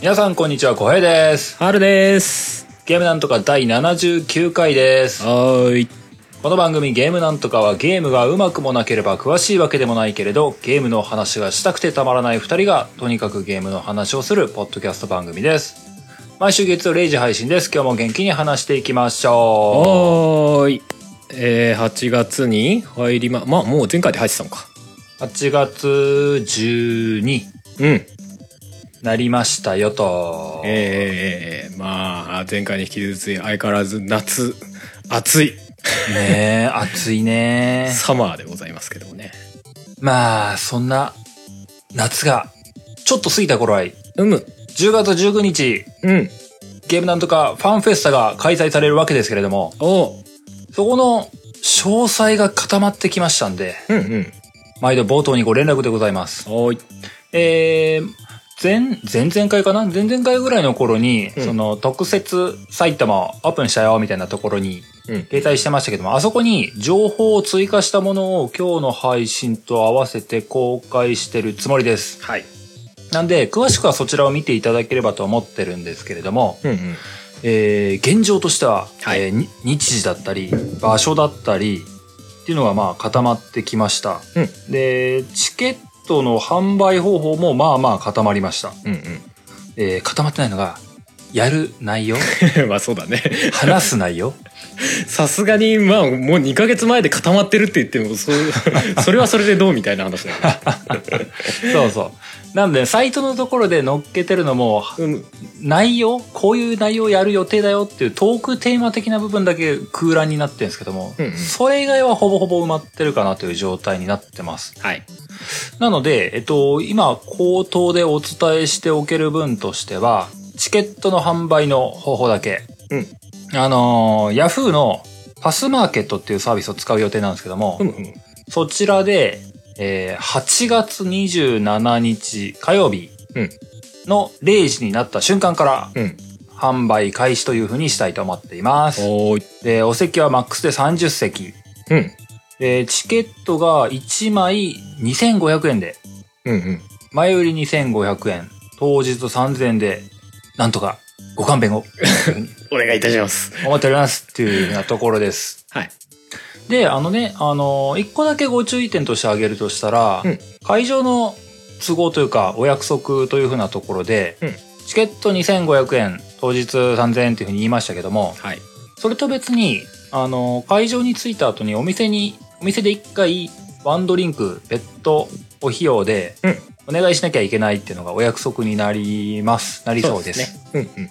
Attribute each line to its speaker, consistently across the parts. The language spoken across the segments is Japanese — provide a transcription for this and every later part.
Speaker 1: 皆さんこんにちは、小平です。
Speaker 2: 春です。
Speaker 1: ゲームなんとか第79回です。
Speaker 2: はーい。
Speaker 1: この番組ゲームなんとかはゲームがうまくもなければ詳しいわけでもないけれど、ゲームの話がしたくてたまらない二人が、とにかくゲームの話をするポッドキャスト番組です。毎週月曜0時配信です。今日も元気に話していきましょ
Speaker 2: はーい。えー、8月に入りま、まあもう前回で入ってたのか。
Speaker 1: う。8月12
Speaker 2: うん。
Speaker 1: なりましたよと。
Speaker 2: えー、まあ、前回に引き続き相変わらず夏、暑い
Speaker 1: ねえ、暑いね
Speaker 2: サマーでございますけどもね。
Speaker 1: まあ、そんな、夏が、ちょっと過ぎた頃合い、
Speaker 2: うむ。
Speaker 1: 10月19日、
Speaker 2: うん。
Speaker 1: ゲームなんとかファンフェスタが開催されるわけですけれども、
Speaker 2: お。
Speaker 1: そこの詳細が固まってきましたんで、
Speaker 2: うんうん。
Speaker 1: 毎度冒頭にご連絡でございます。
Speaker 2: おい。
Speaker 1: えー、前、前々回かな？前々回ぐらいの頃に、
Speaker 2: うん
Speaker 1: その特設サイトもオープンしたよみたいなところに
Speaker 2: うん。
Speaker 1: 掲載してましたけども、あそこに情報を追加したものを今日の配信と合わせて公開してるつもりです。
Speaker 2: はい。
Speaker 1: なんで、詳しくはそちらを見ていただければと思ってるんですけれども、
Speaker 2: うんうん。
Speaker 1: えー現状としては、
Speaker 2: はい
Speaker 1: えーに日時だったり、場所だったり、っていうのがまあ固まってきました。
Speaker 2: うん
Speaker 1: で、チケットの販売方法もまあまあ固まりました。
Speaker 2: うん
Speaker 1: えー固まってないのが、やる内容？
Speaker 2: うん。まあそうだね。
Speaker 1: 話す内容？
Speaker 2: さすがに、まあもう2ヶ月前で固まってるって言っても、そう、それはそれでどうみたいな話だ。
Speaker 1: そうそう。なんで、サイトのところで載っけてるのも、
Speaker 2: うん。
Speaker 1: 内容？こういう内容やる予定だよっていうトークテーマ的な部分だけ空欄になってるんですけども、
Speaker 2: うんうん
Speaker 1: それ以外はほぼほぼ埋まってるかなという状態になってます。
Speaker 2: はい。
Speaker 1: なので、えっと、今、口頭でお伝えしておける分としては、チケットの販売の方法だけ。
Speaker 2: うん。
Speaker 1: あのー、ヤフーのパスマーケットっていうサービスを使う予定なんですけども、
Speaker 2: ふむふむ。
Speaker 1: そちらで、えー8月27日火曜日
Speaker 2: うん
Speaker 1: の0時になった瞬間から
Speaker 2: うん。
Speaker 1: 販売開始というふうにしたいと思っています。
Speaker 2: お。
Speaker 1: で、お席はマックスで30席。
Speaker 2: うん。
Speaker 1: で、チケットが1枚2500円で、
Speaker 2: うんうん。
Speaker 1: 前売り2500円、当日3000円で、なんとかご勘弁を、
Speaker 2: お願いいたします。
Speaker 1: 思っておりますっていうようなところです。
Speaker 2: はい。
Speaker 1: で、あのね、あの、一個だけご注意点として挙げるとしたら、
Speaker 2: うん
Speaker 1: 会場の都合というか、お約束というふうなところで、
Speaker 2: うん
Speaker 1: チケット2500円、当日3000円っていうふうに言いましたけども、
Speaker 2: はい。
Speaker 1: それと別に、あの、会場に着いた後にお店に、お店で一回、ワンドリンク、別途、お費用で
Speaker 2: うん、
Speaker 1: お願いしなきゃいけないっていうのがお約束になります。なりそうです。
Speaker 2: ね。うんうん。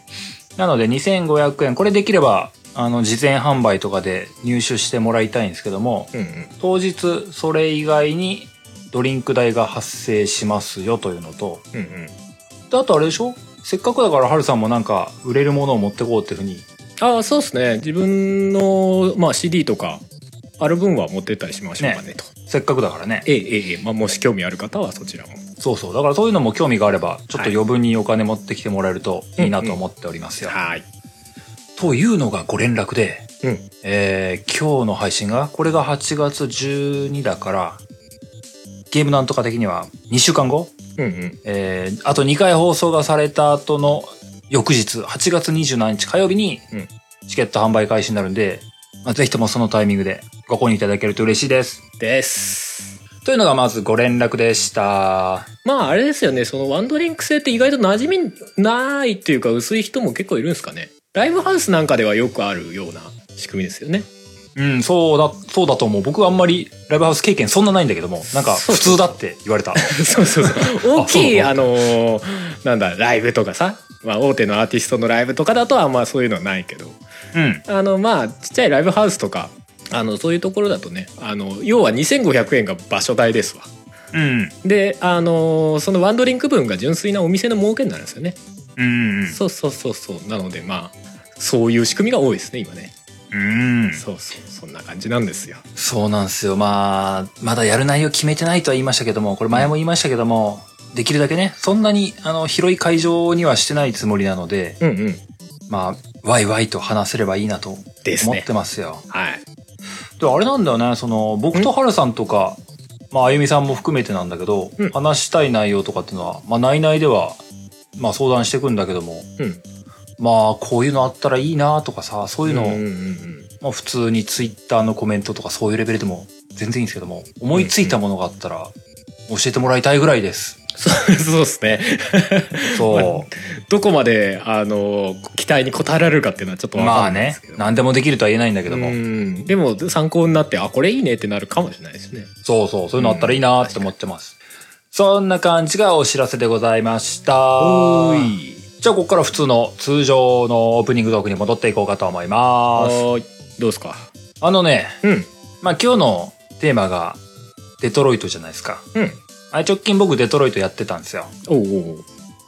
Speaker 1: なので2500円、これできれば、あの、事前販売とかで入手してもらいたいんですけども、
Speaker 2: うんうん。
Speaker 1: 当日、それ以外にドリンク代が発生しますよというのと、
Speaker 2: うんうん。
Speaker 1: であとあれでしょ？せっかくだからハルさんもなんか売れるものを持ってこうっていうふうに。
Speaker 2: ああ、そうですね。自分の、まあ CD とか、ある分は持ってったりしましょうかねと。
Speaker 1: せっかくだからね。
Speaker 2: ええええええ、まあもし興味ある方はそちらも。
Speaker 1: そうそう。だからそういうのも興味があれば、ちょっと余分にお金持ってきてもらえるといいなと思っておりますよ。
Speaker 2: はい。
Speaker 1: というのがご連絡で、
Speaker 2: うん。
Speaker 1: えー、今日の配信が、これが8月12だから、ゲームなんとか的には2週間後？
Speaker 2: うんうん。
Speaker 1: えー、あと2回放送がされた後の翌日、8月27日火曜日に
Speaker 2: うん、
Speaker 1: チケット販売開始になるんで、まあ、ぜひともそのタイミングでご購入いただけると嬉しいです。
Speaker 2: です。
Speaker 1: というのがまずご連絡でした。
Speaker 2: まああれですよね、そのワンドリンク制って意外と馴染みないっていうか薄い人も結構いるんですかね。ライブハウスなんかではよくあるような仕組みですよね。
Speaker 1: うん、そうだ、そうだと思う。僕はあんまりライブハウス経験そんなないんだけども、なんか普通だって言われた。
Speaker 2: そうそうそう。大きい、
Speaker 1: あ
Speaker 2: あのーなんだ、ライブとかさ、まあ大手のアーティストのライブとかだとあんまそういうのはないけど、
Speaker 1: うん。
Speaker 2: あの、まあちっちゃいライブハウスとか、あの、そういうところだとね、あの、要は2500円が場所代ですわ。
Speaker 1: うん。
Speaker 2: で、あのーそのワンドリンク分が純粋なお店の儲けになるんですよね。
Speaker 1: うん。
Speaker 2: そうそうそうそう。なのでまあ、そういう仕組みが多いですね、今ね。
Speaker 1: うん。
Speaker 2: そうそう、そんな感じなんですよ。
Speaker 1: そうなんですよ。まあ、まだやる内容決めてないとは言いましたけども、これ前も言いましたけども、できるだけね、そんなに、あの、広い会場にはしてないつもりなので、
Speaker 2: うんうん。
Speaker 1: まあ、ワイワイと話せればいいなと思って。ますよ。
Speaker 2: はい。
Speaker 1: で、あれなんだよね、その、僕とハルさんとか、まあ、あゆみさんも含めてなんだけど、
Speaker 2: うん
Speaker 1: 話したい内容とかっていうのは、まあ、内々ではまあ相談してくんだけども、
Speaker 2: うん
Speaker 1: まあこういうのあったらいいなとかさ、そういうのを、
Speaker 2: うんうんうん。
Speaker 1: まあ普通にツイッターのコメントとかそういうレベルでも全然いいんですけども、思いついたものがあったら教えてもらいたいぐらいです。
Speaker 2: そうそうですね。
Speaker 1: そう。
Speaker 2: どこまであの期待に応えられるかっていうのはちょっと分
Speaker 1: まあね
Speaker 2: かんないですけど、
Speaker 1: 何でもできるとは言えないんだけども、
Speaker 2: うん。でも参考になってあこれいいねってなるかもしれないですね。
Speaker 1: そうそう、そういうのあったらいいなって思ってます。そんな感じがお知らせでございました。
Speaker 2: おーい
Speaker 1: じゃあ、ここから普通の通常のオープニングトークに戻っていこうかと思います。
Speaker 2: どうですか？
Speaker 1: あのね、
Speaker 2: うん
Speaker 1: まあ今日のテーマがデトロイトじゃないですか。
Speaker 2: うん
Speaker 1: あれ直近僕デトロイトやってたんですよ。
Speaker 2: おう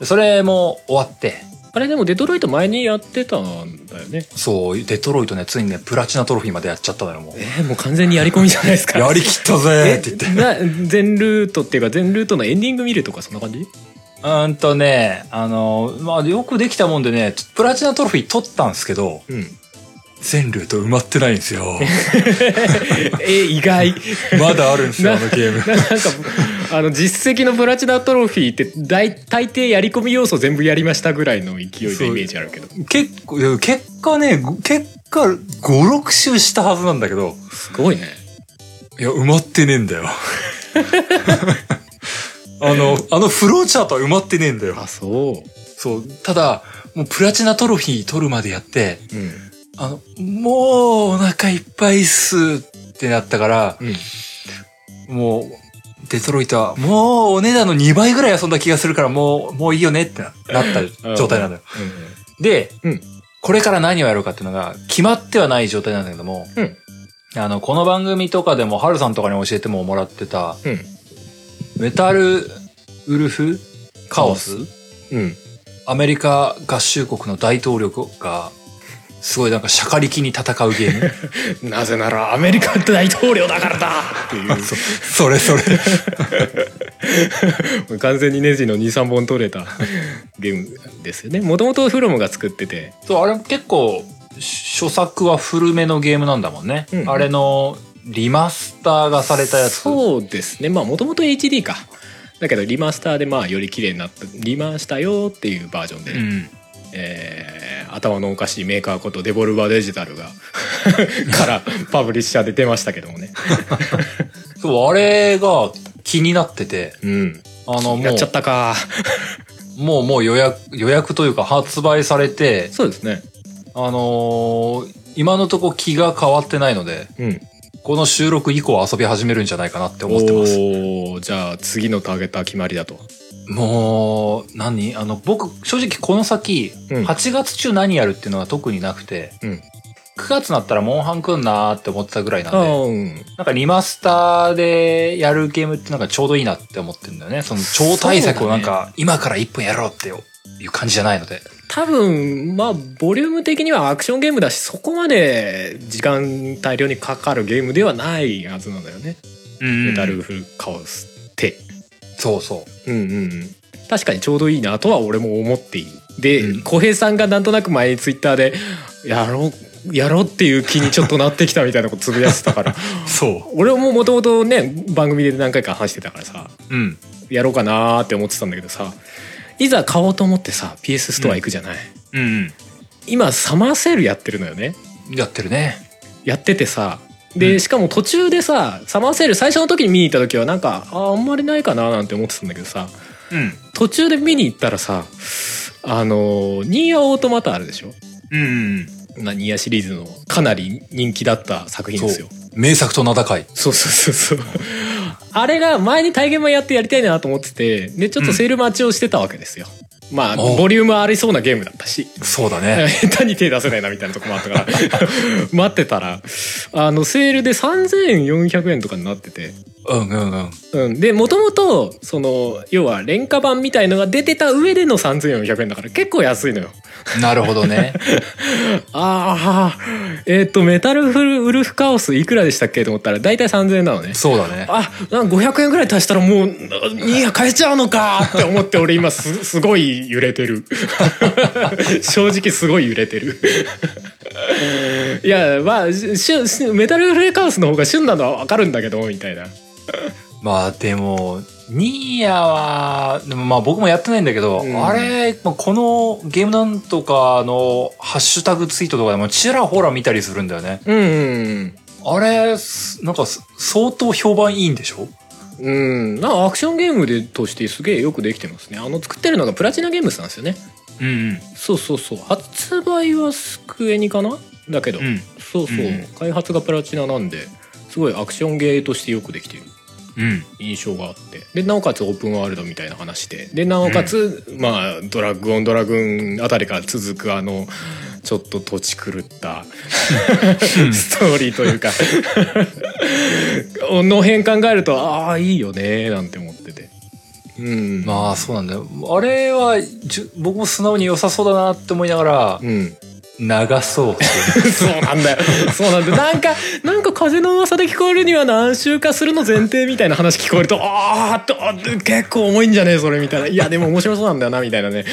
Speaker 2: お
Speaker 1: それも終わって、
Speaker 2: あれでもデトロイト前にやってたんだよね
Speaker 1: そう、デトロイトね、ついにね、プラチナトロフィーまでやっちゃったのよ、もう。
Speaker 2: えーもう完全にやり込みじゃないですか
Speaker 1: やりきったぜって言って。
Speaker 2: な全ルートっていうか全ルートのエンディング見るとかそんな感じ？
Speaker 1: うーんとね、あの、まあよくできたもんでね、プラチナトロフィー取ったんですけど、
Speaker 2: うん
Speaker 1: 全ルート埋まってないんですよ。
Speaker 2: え意外
Speaker 1: まだあるんですよ、
Speaker 2: な
Speaker 1: あのゲーム。
Speaker 2: な なんかあの実績のプラチナトロフィーって大大抵やり込み要素全部やりましたぐらいの勢いのイメージあるけど
Speaker 1: 結構、結果ね、ご結果5、6周したはずなんだけど、
Speaker 2: すごいね
Speaker 1: いや、埋まってねえんだよ。あの、あのフローチャートは埋まってねえんだよ。
Speaker 2: あそう。
Speaker 1: そう。ただ、もうプラチナトロフィー取るまでやって、
Speaker 2: うん。
Speaker 1: あの、もうお腹いっぱいっすってなったから、
Speaker 2: うん。
Speaker 1: もう、デトロイトは、もうお値段の2倍ぐらい遊んだ気がするから、もう、もういいよねってななった状態なのよ。で、
Speaker 2: うん。
Speaker 1: これから何をやろうかっていうのが、決まってはない状態なんだけども、
Speaker 2: うん。
Speaker 1: あの、この番組とかでも、ハルさんとかに教えてももらってた、
Speaker 2: うん
Speaker 1: メタルウルフ？カオス？
Speaker 2: うん。
Speaker 1: アメリカ合衆国の大統領が、すごいなんかシャカリキに戦うゲーム？
Speaker 2: なぜならアメリカ大統領だからだ。っていう。
Speaker 1: それそれ。
Speaker 2: 完全にネジの23本取れたゲームですよね。もともとフロムが作ってて。
Speaker 1: そう、あれ結構、初作は古めのゲームなんだもんね。
Speaker 2: うん。
Speaker 1: あれのリマスターがされたやつ。
Speaker 2: そうですね。まあもともと HD か。だけどリマスターでまあより綺麗になった。リマしたよっていうバージョンで、
Speaker 1: うん。
Speaker 2: えー頭のおかしいメーカーことデボルバーデジタルが からパブリッシャーで出ましたけどもね。
Speaker 1: そう、あれが気になってて、
Speaker 2: うん。
Speaker 1: あの、も
Speaker 2: やっちゃったか。
Speaker 1: う、もう、もう予約、予約というか発売されて、
Speaker 2: そうですね。
Speaker 1: あのー今のとこ気が変わってないので、
Speaker 2: うん
Speaker 1: この収録以降遊び始めるんじゃないかなって思ってます。
Speaker 2: おーじゃあ次のターゲットは決まりだと
Speaker 1: もう、何？あの、僕、正直この先、
Speaker 2: うん
Speaker 1: 8月中何やるっていうのは特になくて、
Speaker 2: うん
Speaker 1: 9月になったらモンハン来んなーって思ってたぐらいなんで、
Speaker 2: うん
Speaker 1: なんかリマスターでやるゲームってなんかちょうどいいなって思ってるんだよね。その超大作をなんか今から1分やろうっていう感じじゃないので。
Speaker 2: 多分まあボリューム的にはアクションゲームだしそこまで時間大量にかかるゲームではないはずなんだよね、
Speaker 1: うん
Speaker 2: メタルフルカオスって
Speaker 1: そうそう。
Speaker 2: うんうんうん確かにちょうどいいなとは俺も思っているで
Speaker 1: うん
Speaker 2: 小、平さんがなんとなく前にツイッターでやろうやろうっていう気にちょっとなってきたみたいなことつぶやいてたから
Speaker 1: そ
Speaker 2: 俺ももともとね番組で何回か話してたからさ
Speaker 1: う。うん。
Speaker 2: やろうかなーって思ってたんだけどさいざ買おうと思ってさ PS ストア行くじゃない、
Speaker 1: うん
Speaker 2: 今サマーセールやってるのよね
Speaker 1: うん。やってるね。
Speaker 2: やっててさで、
Speaker 1: うん
Speaker 2: しかも途中でさサマーセール最初の時に見に行った時はなんかああんまりないかななんて思ってたんだけどさ
Speaker 1: うん。
Speaker 2: 途中で見に行ったらさあのニーアオートマタあるでしょ？
Speaker 1: うん。
Speaker 2: なニーアシリーズのかなり人気だった作品ですよ
Speaker 1: 名作と名高い。
Speaker 2: そうそうそうそうあれが前に体験版やってやりたいなと思っててでちょっとセール待ちをしてたわけですよ、まあ
Speaker 1: お
Speaker 2: ボリュームありそうなゲームだったし
Speaker 1: そうだね。
Speaker 2: 下手に手出せないなみたいなとこもあったから 待ってたらあのセールで3400円とかになってて、
Speaker 1: うんうんうん。
Speaker 2: うん、でもともとその要は廉価版みたいのが出てた上での3400円だから結構安いのよ。
Speaker 1: なるほどね。
Speaker 2: ああえっ、とメタルフルウルフカオスいくらでしたっけと思ったら大体3000円なのね。
Speaker 1: そうだね。
Speaker 2: あなんか500円ぐらい足したらもうニー買えちゃうのかって思って俺今す すごい揺れてる 正直すごい揺れてるいやまあししメタルフレカオスの方が旬なのは分かるんだけどみたいな
Speaker 1: まあでも、ニーヤは、でもまあ僕もやってないんだけど、
Speaker 2: うん
Speaker 1: あれ、まあこのゲームなんとかのハッシュタグツイートとかでもちらほら見たりするんだよね。
Speaker 2: うんうん
Speaker 1: あれ、すなんかす相当評判いいんでしょ？
Speaker 2: うん。なんかアクションゲームでとしてすげえよくできてますね。あの作ってるのがプラチナゲームズなんですよね。
Speaker 1: うんうん。
Speaker 2: そうそうそう。発売はスクエニかな？だけど、
Speaker 1: うん。
Speaker 2: そうそう、
Speaker 1: うん
Speaker 2: 開発がプラチナなんで、すごいアクションゲーとしてよくできてる
Speaker 1: うん。
Speaker 2: 印象があって。で、なおかつオープンワールドみたいな話で。で、なおかつ、まあ、ドラッグオンドラグーンあたりから続くあの、ちょっと土地狂った ストーリーというか の辺考えるとああいいよねなんて思っててうん
Speaker 1: まあそうなんだよ。あれは僕も素直に良さそうだなって思いながら、
Speaker 2: うん
Speaker 1: 流そう
Speaker 2: そうなんだよ。そうなんだよ。なんかなんか風の噂で聞こえるには何周かするの前提みたいな話聞こえるとあーっとあ結構重いんじゃねえそれみたいな。いやでも面白そうなんだよなみたいなね。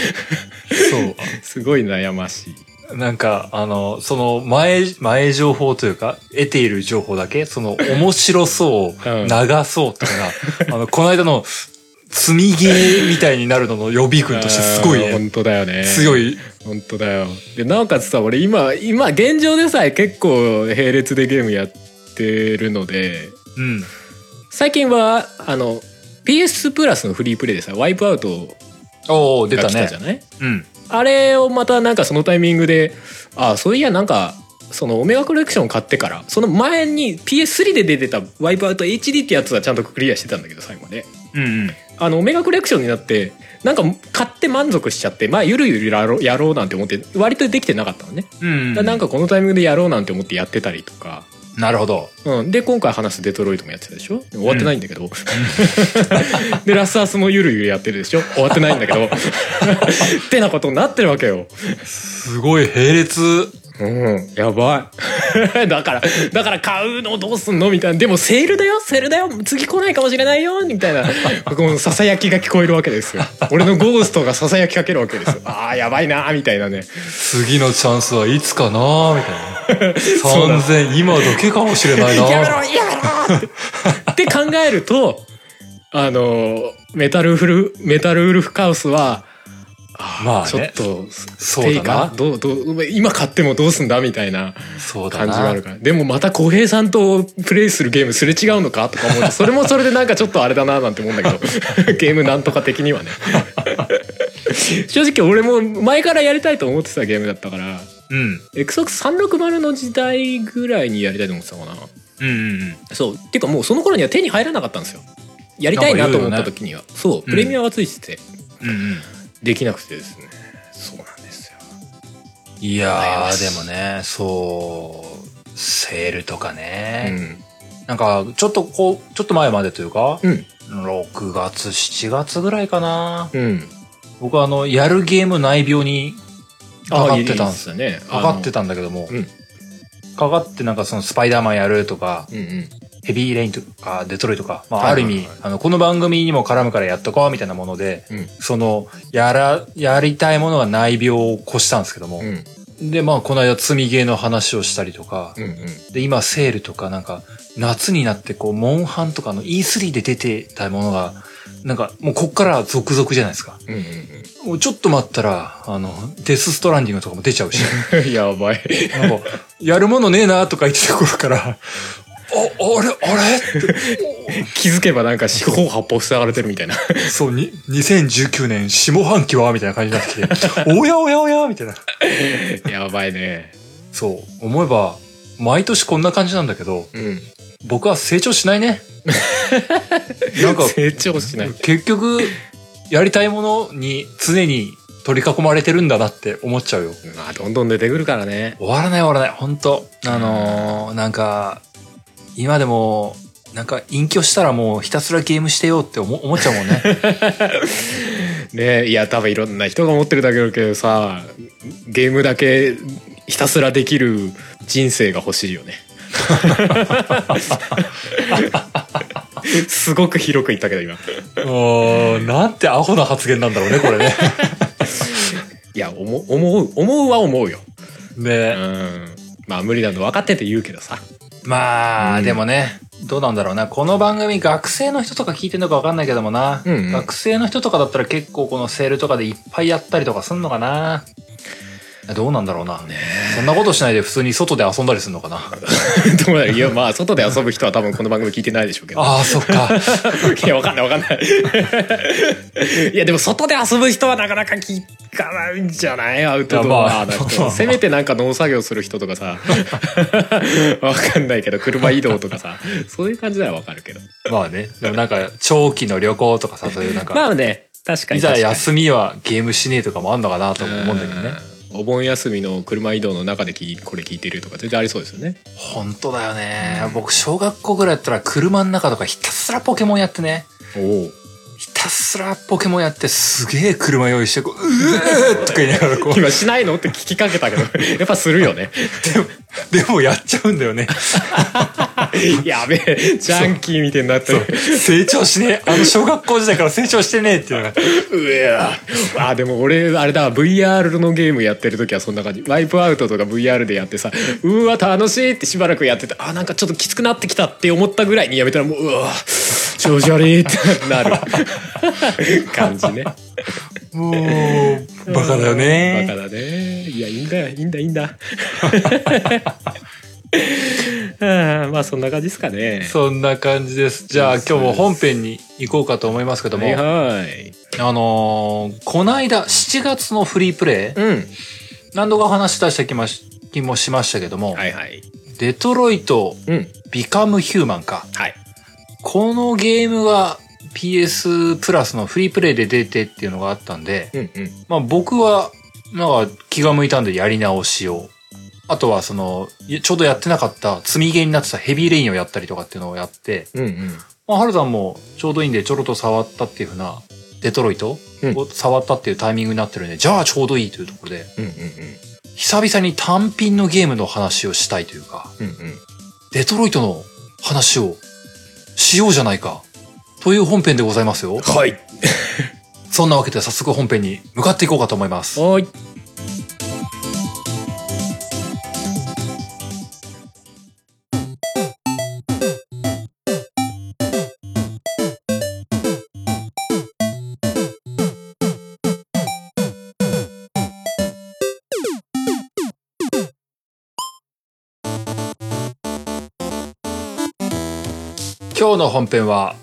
Speaker 1: そう。
Speaker 2: すごい悩ましい。
Speaker 1: なんか、あの、その前、前情報というか、得ている情報だけ、その面白そう、
Speaker 2: うん。
Speaker 1: 長そうとかが、あの、この間の積みゲーみたいになるのの予備軍としてすごいね、
Speaker 2: 本当だよね
Speaker 1: 強い。
Speaker 2: 本当だよでなおかつさ俺今今現状でさえ結構並列でゲームやってるので
Speaker 1: うん。
Speaker 2: 最近はあの PS プラスのフリープレイでさワイプアウト
Speaker 1: おお出たね
Speaker 2: が来たじゃ。ない？
Speaker 1: うん。
Speaker 2: あれをまたなんかそのタイミングであそういやなんかそのオメガコレクション買ってからその前に PS3 で出てたワイプアウト HD ってやつはちゃんとクリアしてたんだけど最後まで
Speaker 1: うんうん。
Speaker 2: あのオメガコレクションになってなんか買って満足しちゃってまあゆるゆるやろうやろうなんて思って割とできてなかったのね、
Speaker 1: うん、
Speaker 2: なんかこのタイミングでやろうなんて思ってやってたりとか、
Speaker 1: なるほど。
Speaker 2: うん、で今回話すデトロイトもやってたでしょ？終わってないんだけど、でラスアスもゆるゆるやってるでしょ？終わってないんだけど。ってなことになってるわけよ。
Speaker 1: すごい並列。
Speaker 2: うん、やばい。だから、だから買うのどうすんのみたいな。でもセールだよセールだよ次来ないかもしれないよみたいな、この囁きが聞こえるわけですよ。俺のゴーストが囁きかけるわけですよ。ああ、やばいなみたいなね。
Speaker 1: 次のチャンスはいつかなみたいな。
Speaker 2: そうだ
Speaker 1: 3000、今だけかもしれないな
Speaker 2: やめろやめろってって考えると、あの、メタルフル、メタルウルフカウスは、
Speaker 1: まあね。
Speaker 2: ちょっと、
Speaker 1: そうだな。
Speaker 2: 定価どう、どう、今買ってもどうすんだみたいな。感じがある。から。でもまた浩平さんとプレイするゲームすれ違うのか？とか思うとそれもそれでなんかちょっとあれだななんて思うんだけど。ゲームなんとか的にはね。正直俺も前からやりたいと思ってたゲームだったから
Speaker 1: うん。
Speaker 2: XBOX360 の時代ぐらいにやりたいと思ってたかな。
Speaker 1: うんうんうん。
Speaker 2: そう。っていうかもうその頃には手に入らなかったんですよ。やりたいなと思った時には、そう。プレミアがついてて、
Speaker 1: うんうん。
Speaker 2: できなくてですね。そうなんですよ。
Speaker 1: いやー、でもね、そう、セールとか
Speaker 2: う
Speaker 1: ね。
Speaker 2: ん。
Speaker 1: なんか、ちょっとこう、ちょっと前までというか、
Speaker 2: うん。
Speaker 1: 6月、7月ぐらいかな。
Speaker 2: うん。
Speaker 1: 僕はあの、やるゲーム内病にかかってたんです
Speaker 2: よね。
Speaker 1: かかってたんだけども、
Speaker 2: うん。
Speaker 1: かかってなんかそのスパイダーマンやるとか、
Speaker 2: うんうん
Speaker 1: ヘビーレインとか、デトロイトとか、まあ、
Speaker 2: はいはいはい。
Speaker 1: ある意味、あの、この番組にも絡むからやっとこうみたいなもので、
Speaker 2: うん。
Speaker 1: その、やら、やりたいものが内病を越したんですけども、
Speaker 2: うん。
Speaker 1: で、まあ、この間積みゲーの話をしたりとか、
Speaker 2: うんうん。
Speaker 1: で、今セールとかなんか、夏になってこう、モンハンとかの E3 で出てたものが、なんか、もうこっから続々じゃないですか。
Speaker 2: うんうん
Speaker 1: もうちょっと待ったら、あの、デスストランディングとかも出ちゃうし、
Speaker 2: う んやばい。
Speaker 1: なんか、やるものねえなとか言ってた頃から、あ、あれあれ？
Speaker 2: 気づけばなんか四方八方塞がれてるみたいな
Speaker 1: そう、に、2019年下半期はみたいな感じになってきて、おやおやおやみたいな。
Speaker 2: やばいね
Speaker 1: そう、思えば、毎年こんな感じなんだけど、
Speaker 2: うん
Speaker 1: 僕は成長しないね。なんか、
Speaker 2: 成長しない
Speaker 1: 結局、やりたいものに常に取り囲まれてるんだなって思っちゃうよ。
Speaker 2: まあどんどん出てくるからね
Speaker 1: 終わらない終わらない。本当あのーなんか、今でも、なんか隠居したらもうひたすらゲームしてよって思思っちゃうもんね。
Speaker 2: ねいや多分いろんな人が思ってるだけだけどさゲームだけひたすらできる人生が欲しいよね。すごく広く言ったけど今。
Speaker 1: うーんなんてアホな発言なんだろうね、これね。
Speaker 2: いや思う思う思うは思うよ。う
Speaker 1: ね
Speaker 2: ん。まあ無理なの分かってて言うけどさ
Speaker 1: まあ、
Speaker 2: うん
Speaker 1: でもね、どうなんだろうな。この番組学生の人とか聞いてんのかわかんないけどもな、
Speaker 2: うんうん
Speaker 1: 学生の人とかだったら結構このセールとかでいっぱいやったりとかすんのかな。どうなんだろうな。そんなことしないで普通に外で遊んだりするのかな。
Speaker 2: どういやまあ外で遊ぶ人は多分この番組聞いてないでしょうけど
Speaker 1: ああ、そっか。
Speaker 2: いやわかんないわかんない いやでも外で遊ぶ人はなかなか聞かないんじゃない？アウトドアな
Speaker 1: いやまあ
Speaker 2: 人せめてなんか農作業する人とかさわかんないけど車移動とかさそういう感じならわかるけど
Speaker 1: まあね。でもなんか、長期の旅行とかさ、そういうなんか、
Speaker 2: まあね確かに
Speaker 1: いざ休みはゲームしねえとかもあんのかなとも思うんだけどね。
Speaker 2: うんお盆休みの車移動の中でこれ聞いてるとか全然ありそうですよね
Speaker 1: 本当だよね。僕、小学校ぐらいやったら車の中とかひたすらポケモンやってね。たすらポケモンやってすげえ車用意してこう、うーとか言いながらこう、
Speaker 2: 今しないの？って聞きかけたけど。やっぱするよね。
Speaker 1: でもやっちゃうんだよね。
Speaker 2: やべえ。ジャンキーみたいになってる。
Speaker 1: 成長しねえ。あの小学校時代から成長してねえっていうのが。
Speaker 2: うわあでも俺あれだ VR のゲームやってる時はそんな感じ。ワイプアウトとか VR でやってさうわ楽しいってしばらくやっててあなんかちょっときつくなってきたって思ったぐらいにやめたらもううわ調子悪いってなる。感じね。
Speaker 1: もう、バカだよね。
Speaker 2: バカだね。いやいいんだよ。いいんだいいんだ。あ まあそんな感じですかね。
Speaker 1: そんな感じです。じゃあ今日も本編に行こうかと思いますけども、
Speaker 2: はいはい。
Speaker 1: あのーこないだ7月のフリープレイ、
Speaker 2: うん。
Speaker 1: 何度か話し出した気もし気もしましたけども、
Speaker 2: はいはい。
Speaker 1: デトロイト
Speaker 2: うん。
Speaker 1: ビカムヒューマンか。
Speaker 2: はい
Speaker 1: このゲームが PS プラスのフリープレイで出てっていうのがあったんで、
Speaker 2: うんうん。
Speaker 1: まあ僕は、なんか気が向いたんでやり直しを。あとはその、いちょうどやってなかった積みゲーになってたヘビーレインをやったりとかっていうのをやって、
Speaker 2: うんうん。
Speaker 1: まあ、ハルさんもちょうどいいんでちょろっと触ったっていうふうな、デトロイト
Speaker 2: うん。
Speaker 1: を触ったっていうタイミングになってるんで、じゃあちょうどいいというところで、
Speaker 2: うんうん。
Speaker 1: 久々に単品のゲームの話をしたいというか、
Speaker 2: うんうん。
Speaker 1: デトロイトの話をしようじゃないか、という本編でございますよ。
Speaker 2: はい
Speaker 1: そんなわけで早速本編に向かっていこうかと思います。
Speaker 2: はい
Speaker 1: 今日の本編は、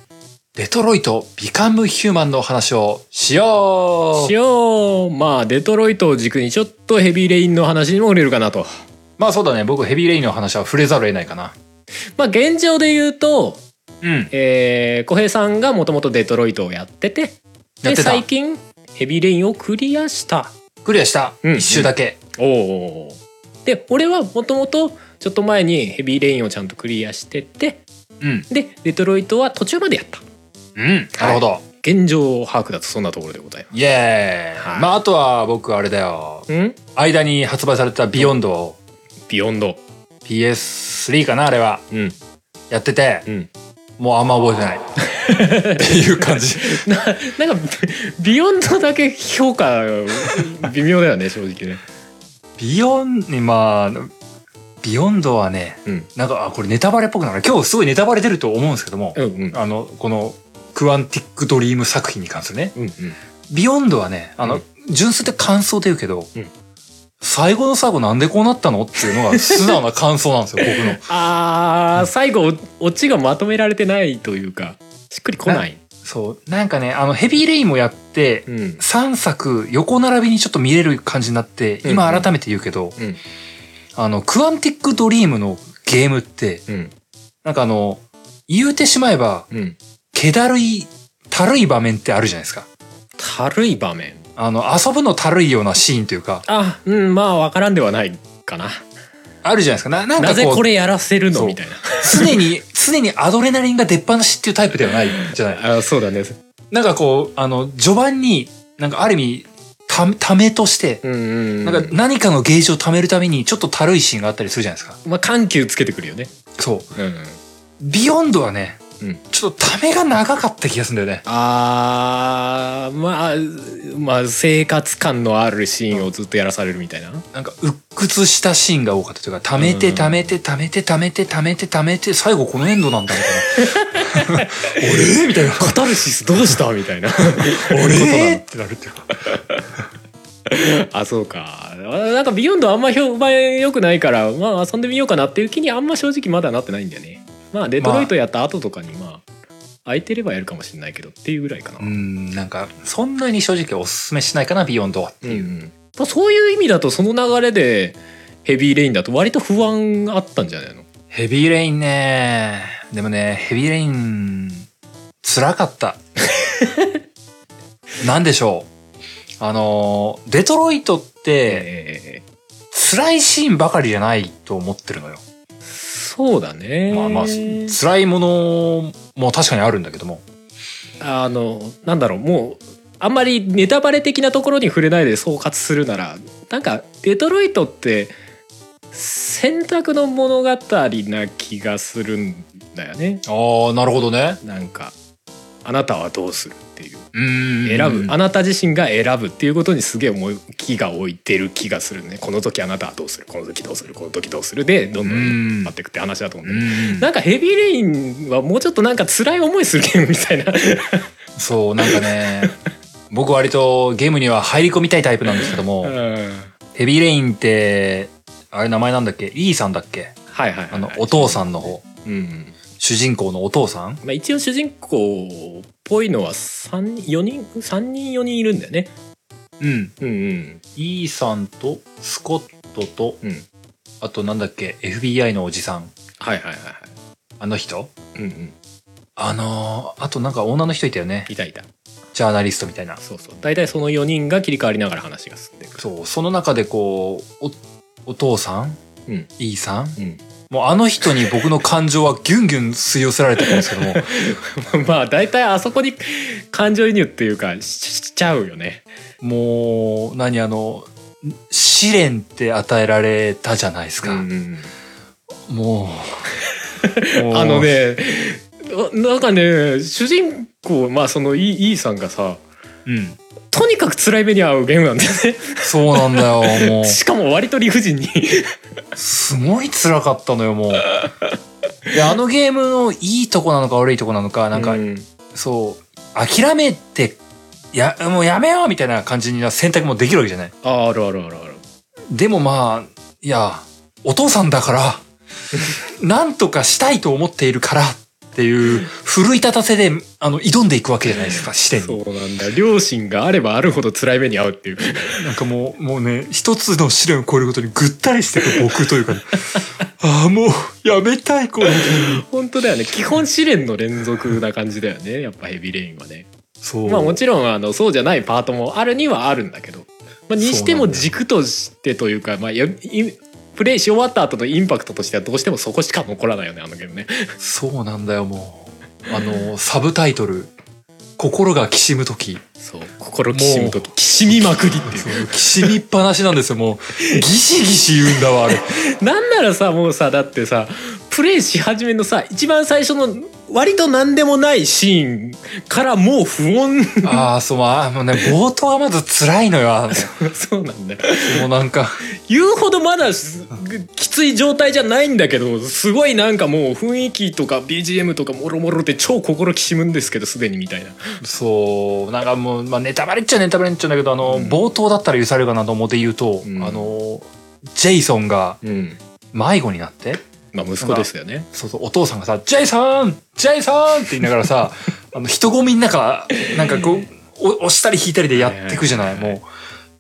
Speaker 1: デトロイト・ビカム・ヒューマンの話をしよう
Speaker 2: しようまあデトロイトを軸にちょっとヘビーレインの話にも触れるかなと
Speaker 1: まあそうだね、僕ヘビーレインの話は触れざるを得ないかな。
Speaker 2: まあ現状で言うと
Speaker 1: うん。
Speaker 2: えー、小平さんがもともとデトロイトをやってて
Speaker 1: や
Speaker 2: で
Speaker 1: ってた
Speaker 2: 最近ヘビーレインをクリアした
Speaker 1: クリアした。
Speaker 2: うん
Speaker 1: 一周だけ。
Speaker 2: おおで俺はもともとちょっと前にヘビーレインをちゃんとクリアしてて
Speaker 1: うん。
Speaker 2: でデトロイトは途中までやった
Speaker 1: うん。なるほど。
Speaker 2: 現状把握だとそんなところでございま
Speaker 1: イエーイ。
Speaker 2: はい
Speaker 1: まああとは僕あれだよ。間に発売されたビヨンドを
Speaker 2: ビヨンド
Speaker 1: PS3 かなあれは。
Speaker 2: うん
Speaker 1: やってて、
Speaker 2: うん
Speaker 1: もうあんま覚えてない。っていう感じ。
Speaker 2: ななんかビヨンドだけ評価微妙だよね正直ね
Speaker 1: ビヨン、まあ、ビヨンドはね、
Speaker 2: うん。
Speaker 1: なんか、あ、これネタバレっぽくなる。今日すごいネタバレ出ると思うんですけども、
Speaker 2: うんうん。
Speaker 1: あの、この、クワンティックドリーム作品に関するね。
Speaker 2: うんうん。
Speaker 1: ビヨンドはね、あの、
Speaker 2: うん。
Speaker 1: 純粋で感想で言うけど、
Speaker 2: うん。
Speaker 1: 最後の最後なんでこうなったのっていうのが素直な感想なんですよ、僕の。
Speaker 2: あー最後オチがまとめられてないというかしっくりこない。
Speaker 1: そう。なんかね、あの、ヘビーレインもやって、
Speaker 2: うん。
Speaker 1: 3作横並びにちょっと見れる感じになって、
Speaker 2: うん。
Speaker 1: 今改めて言うけど、
Speaker 2: うん
Speaker 1: あの、クワンティックドリームのゲームって、
Speaker 2: うん。
Speaker 1: なんかあの、言うてしまえば、
Speaker 2: うん。
Speaker 1: 気だるい、たるい場面ってあるじゃないですか。
Speaker 2: たるい場面？
Speaker 1: あの、遊ぶのたるいようなシーンというか、
Speaker 2: あうんまあわからんではないかな。
Speaker 1: あるじゃないですか。ななんか
Speaker 2: なぜこれやらせるの？みたいな。
Speaker 1: 常に、常にアドレナリンが出っ放しっていうタイプではないじゃない。
Speaker 2: あそうだね。
Speaker 1: なんかこう、あの、序盤に、なんかある意味、た、ためとして、
Speaker 2: うんうん
Speaker 1: なんか何かのゲージを貯めるためにちょっとたるいシーンがあったりするじゃないですか。
Speaker 2: まあ緩急つけてくるよね
Speaker 1: そう。
Speaker 2: うん
Speaker 1: ビヨンドはね、
Speaker 2: うん
Speaker 1: ちょっとためが長かった気がするんだよね。
Speaker 2: あーまあまあ生活感のあるシーンをずっとやらされるみたいな
Speaker 1: なんか、鬱屈したシーンが多かったというか、溜めて
Speaker 2: うん
Speaker 1: 溜めて溜めて溜めて溜めて溜めて、最後このエンドなんだみたいな。あれ？みたいな。
Speaker 2: カタルシスどうした？みたいな
Speaker 1: あれ？ってなるっていうか。
Speaker 2: あそうかなんかビヨンドあんま評判良くないからまあ遊んでみようかなっていう気にあんま正直まだなってないんだよねまあデトロイトやった後とかにまあ空いてればやるかもしれないけどっていうぐらいかな
Speaker 1: うん、なんか、そんなに正直おすすめしないかな、ビヨンドはっていう。
Speaker 2: うんまあ、そういう意味だとその流れでヘビーレインだと割と不安あったんじゃないの？
Speaker 1: ヘビーレインね。でもね、ヘビーレイン、辛かった。なんでしょう。あの、デトロイトって、
Speaker 2: ええ
Speaker 1: 辛いシーンばかりじゃないと思ってるのよ。
Speaker 2: そうだね
Speaker 1: まあまあ、辛いものも確かにあるんだけども。
Speaker 2: あのなんだろうもうあんまりネタバレ的なところに触れないで総括するならなんかデトロイトって選択の物語な気がするんだよね
Speaker 1: ああ、なるほどね。
Speaker 2: なんかあなたはどうする？っていう。
Speaker 1: うん。
Speaker 2: 選ぶ。あなた自身が選ぶっていうことにすげえ思い気が置いてる気がするね。この時あなたはどうする？この時どうする？この時どうする？でどんどん待っていくって話だと思うんだけど。
Speaker 1: うん。
Speaker 2: なんかヘビーレインはもうちょっとなんか辛い思いするゲームみたいな。
Speaker 1: そう、なんかね、僕割とゲームには入り込みたいタイプなんですけども、ヘビーレインって、あれ名前なんだっけ？リーさんだっけ？
Speaker 2: はいはいはい。
Speaker 1: あの、お父さんの方。
Speaker 2: うん
Speaker 1: 主人公のお父さん？
Speaker 2: まあ、一応主人公っぽいのは3人4人3人4人いるんだよね。
Speaker 1: うん。
Speaker 2: うんうん。
Speaker 1: イーさんと、スコットと、
Speaker 2: うん。
Speaker 1: あとなんだっけ ?FBI のおじさん。
Speaker 2: はいはいはいはい。
Speaker 1: あの人？
Speaker 2: うんうん。
Speaker 1: あのー、あとなんか女の人いたよね。
Speaker 2: いたいた。
Speaker 1: ジャーナリストみたいな。
Speaker 2: そうそう。大体その4人が切り替わりながら話が進んでいく
Speaker 1: そう、その中でこう、お、お父さん？
Speaker 2: うん。
Speaker 1: イーさん
Speaker 2: うん
Speaker 1: もうあの人に僕の感情はギュンギュン吸い寄せられてるんですけども、
Speaker 2: まあ大体あそこに感情移入っていうかししちゃうよね
Speaker 1: もう、何あの、試練って与えられたじゃないですか。
Speaker 2: うん
Speaker 1: もう。もう
Speaker 2: あの。ねななんかね主人公まあそのイイーさんがさ
Speaker 1: うん。
Speaker 2: とにかく辛い目に遭うゲームなんだよね
Speaker 1: そうなんだよ、もう。
Speaker 2: しかも割と理不尽に
Speaker 1: すごい辛かったのよ、もう。で、あのゲームのいいとこなのか悪いとこなのか、なんか、
Speaker 2: うん
Speaker 1: そう、諦めて、や、もうやめようみたいな感じに選択もできるわけじゃない。
Speaker 2: ああるあるあるある
Speaker 1: でもまあ、いや、お父さんだから、なんとかしたいと思っているからっていう、奮い立たせで、あの、挑んでいくわけじゃないですか、視点に。
Speaker 2: そうなんだ。両親があればあるほど辛い目に遭うっていう。
Speaker 1: なんかもう、もうね、一つの試練を超えるごとにぐったりしてる僕というか、ね、ああ、もう、やめたい、これ。
Speaker 2: 本当だよね。基本試練の連続な感じだよね。やっぱヘビーレインはね。
Speaker 1: そう。
Speaker 2: まあもちろんあのそうじゃないパートもあるにはあるんだけど、まあ、にしても軸としてというかまあプレイし終わった後のインパクトとしてはどうしてもそこしか残らないよねあのゲームね
Speaker 1: そうなんだよ、もう。あの、サブタイトル、心がきしむとき。
Speaker 2: そう心きしむ時きしみまくりっていう
Speaker 1: きしみっぱなしなんですよ、もう。ギシギシ言うんだわ、あれ。
Speaker 2: なんならさもうさだってさプレイし始めのさ一番最初の割と何でもないシーンからもう不穏。
Speaker 1: ああ、そう、まあ、もうね、冒頭はまず辛いのよ、あ の
Speaker 2: そうなんだよ。
Speaker 1: もうなんか、
Speaker 2: 言うほどまだすきつい状態じゃないんだけどすごいなんかもう雰囲気とか BGM とかもろもろで超心きしむんですけどすでにみたいな。
Speaker 1: そう、なんかもう、まあ、ネタバレっちゃネタバレっちゃうんだけど、あの、
Speaker 2: うん。
Speaker 1: 冒頭だったら許されるかなと思って言うと、
Speaker 2: うん。
Speaker 1: あの、ジェイソンが
Speaker 2: うん。
Speaker 1: 迷子になって、
Speaker 2: まあ息子ですよね
Speaker 1: そうそう、お父さんがさ、ジェイソンジェイソンって言いながらさ、あの、人混みの中、なんかこう、お押したり引いたりでやっていくじゃない、もう。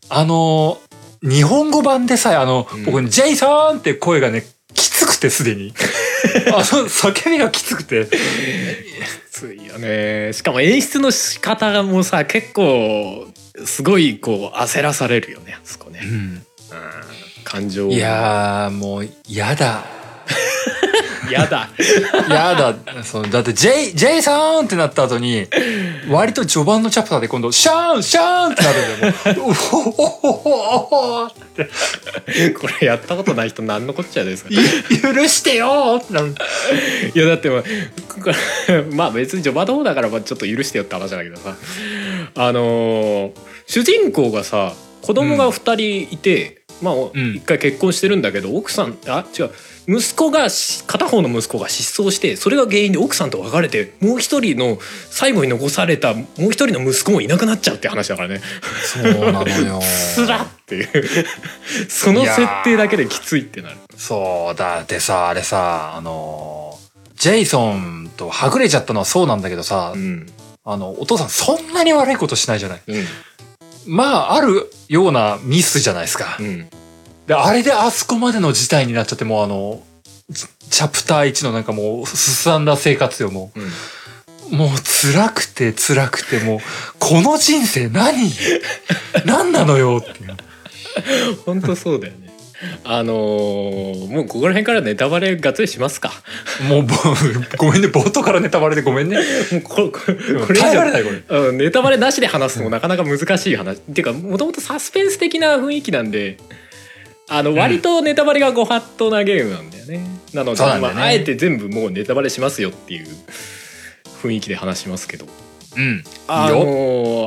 Speaker 1: あの、日本語版でさえ、あの、
Speaker 2: うん
Speaker 1: 僕、ジェイソンって声がね、きつくてすでに。あの、叫びがきつくて。
Speaker 2: きついよねしかも演出の仕方がもうさ結構すごいこう焦らされるよねあそこね、
Speaker 1: うん。
Speaker 2: うん、感情を
Speaker 1: いやー、もう、やだ。
Speaker 2: やだ
Speaker 1: やだ。そうだって、ジェイ、ジェイソンってなった後に、割と序盤のチャプターで今度、シャーンシャーンってなるんだよ、もう。おほほほほほって。
Speaker 2: これやったことない人何のこっちゃですか？い
Speaker 1: 許してよーってなる。
Speaker 2: やだってまあまあ別に序盤の方だからまあちょっと許してよって話だけどさあのー主人公がさ子供が2人いて、まあ
Speaker 1: ん
Speaker 2: 一回結婚してるんだけど奥さんあ違う息子がし片方の息子が失踪してそれが原因で奥さんと別れてもう一人の最後に残されたもう一人の息子もいなくなっちゃうって話だからね
Speaker 1: そうなのよ。
Speaker 2: つらっていうその設定だけできついってなる
Speaker 1: そう、だってさ、あれさ、あのー、ジェイソンとはぐれちゃったのはそうなんだけどさ、
Speaker 2: うん
Speaker 1: あの、お父さんそんなに悪いことしないじゃない。
Speaker 2: うん
Speaker 1: まあ、あるようなミスじゃないですか。
Speaker 2: うん
Speaker 1: で、あれであそこまでの事態になっちゃって、もうあの、チチャプター1のなんかもう、すさんだ生活よ、も
Speaker 2: うん
Speaker 1: う。もう辛くて辛くて、もう、この人生何？何なのよ？っていう。
Speaker 2: 本当そうだよね。あのーもうここら辺からネタバレがっつりしますか？
Speaker 1: もう、ぼごめんね、冒頭からネタバレでごめんね。
Speaker 2: もうこここれ
Speaker 1: これ。
Speaker 2: うんネタバレなしで話すのもなかなか難しい話。っていうかもともとサスペンス的な雰囲気なんであの割とネタバレがご法度なゲームなんだよね。なので
Speaker 1: そうなんだよね
Speaker 2: まあ、あえて全部もうネタバレしますよっていう雰囲気で話しますけど。
Speaker 1: うん。
Speaker 2: あ
Speaker 1: いいよ。
Speaker 2: の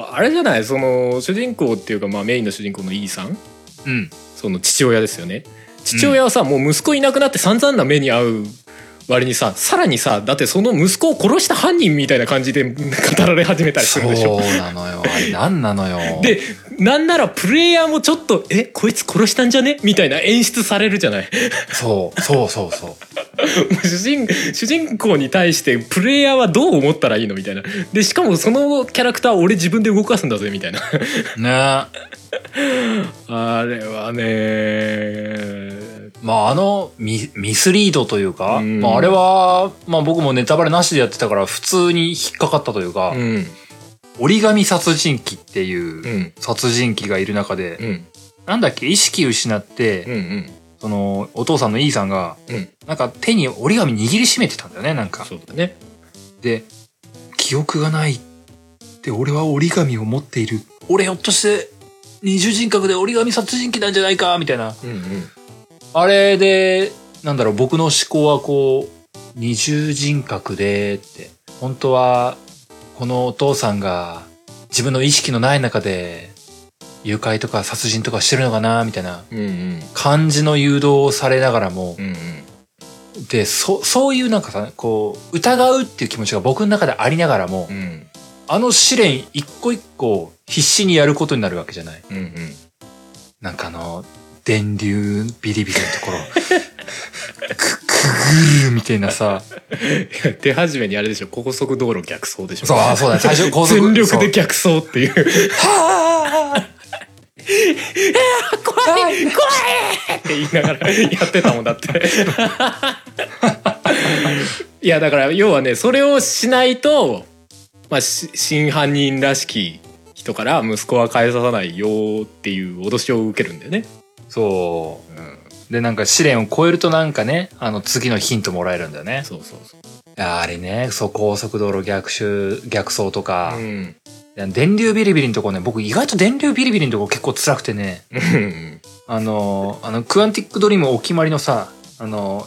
Speaker 2: ーあれじゃない？その主人公っていうか、まあ、メインの主人公のイーさん？
Speaker 1: うん。
Speaker 2: その父親ですよね父親はさ、もう息子いなくなって散々な目に遭う割にささらにさだってその息子を殺した犯人みたいな感じで語られ始めたりす
Speaker 1: そう
Speaker 2: るでしょ
Speaker 1: なのよ。あれ何なのよ。
Speaker 2: でなんならプレイヤーもちょっと「えこいつ殺したんじゃね?」みたいな演出されるじゃない？
Speaker 1: そう、そうそうそう。
Speaker 2: 主人 主人公に対してプレイヤーはどう思ったらいいの？みたいな。でしかもそのキャラクター俺自分で動かすんだぜみたいな。
Speaker 1: ね。
Speaker 2: あれはね
Speaker 1: まああのミミスリードというか、
Speaker 2: うん。
Speaker 1: まああれは、まあ僕もネタバレなしでやってたから普通に引っかかったというか、
Speaker 2: うん
Speaker 1: 折り紙殺人鬼っていう
Speaker 2: うん。
Speaker 1: 殺人鬼がいる中で、
Speaker 2: うん。
Speaker 1: なんだっけ、意識失って、
Speaker 2: うんうん。
Speaker 1: そのお父さんのイーさんが、
Speaker 2: うん。
Speaker 1: なんか手に折り紙握りしめてたんだよね、なんか。
Speaker 2: そうだね。
Speaker 1: で、記憶がないって俺は折り紙を持っている。俺ひょっとして二重人格で折り紙殺人鬼なんじゃないかみたいな。
Speaker 2: うんうん。
Speaker 1: あれで、なんだろう、僕の思考はこう、二重人格でって、本当は、このお父さんが自分の意識のない中で、誘拐とか殺人とかしてるのかなみたいな感じの誘導をされながらも。
Speaker 2: う、んうん。
Speaker 1: で、そ、そういうなんかさ、こう、疑うっていう気持ちが僕の中でありながらも
Speaker 2: う、ん。
Speaker 1: あの試練一個一個必死にやることになるわけじゃない。
Speaker 2: うんうん。
Speaker 1: なんかあの、電流ビリビリのところ、く、くぐるみたいなさ、
Speaker 2: 手始めにあれでしょ。高速道路逆走でしょ。
Speaker 1: そう、あそうだ、最初高速。
Speaker 2: 全力で逆走っていう。
Speaker 1: はあ
Speaker 2: 怖い怖いって言いながらやってたもんだって。いやだから要はねそれをしないと、まあ、し真犯人らしき人から息子は返さないよっていう脅しを受けるんだよね、
Speaker 1: そう。
Speaker 2: うん、
Speaker 1: で、なんか試練を超えるとなんかね、あの次のヒントもらえるんだよね。
Speaker 2: そうそうそう。
Speaker 1: あれね、そう、高速道路逆襲、逆走とか、
Speaker 2: うん。
Speaker 1: 電流ビリビリのとこね、僕意外と電流ビリビリのとこ結構辛くてね、
Speaker 2: うん。
Speaker 1: あの、あの、クアンティックドリームお決まりのさ、あの、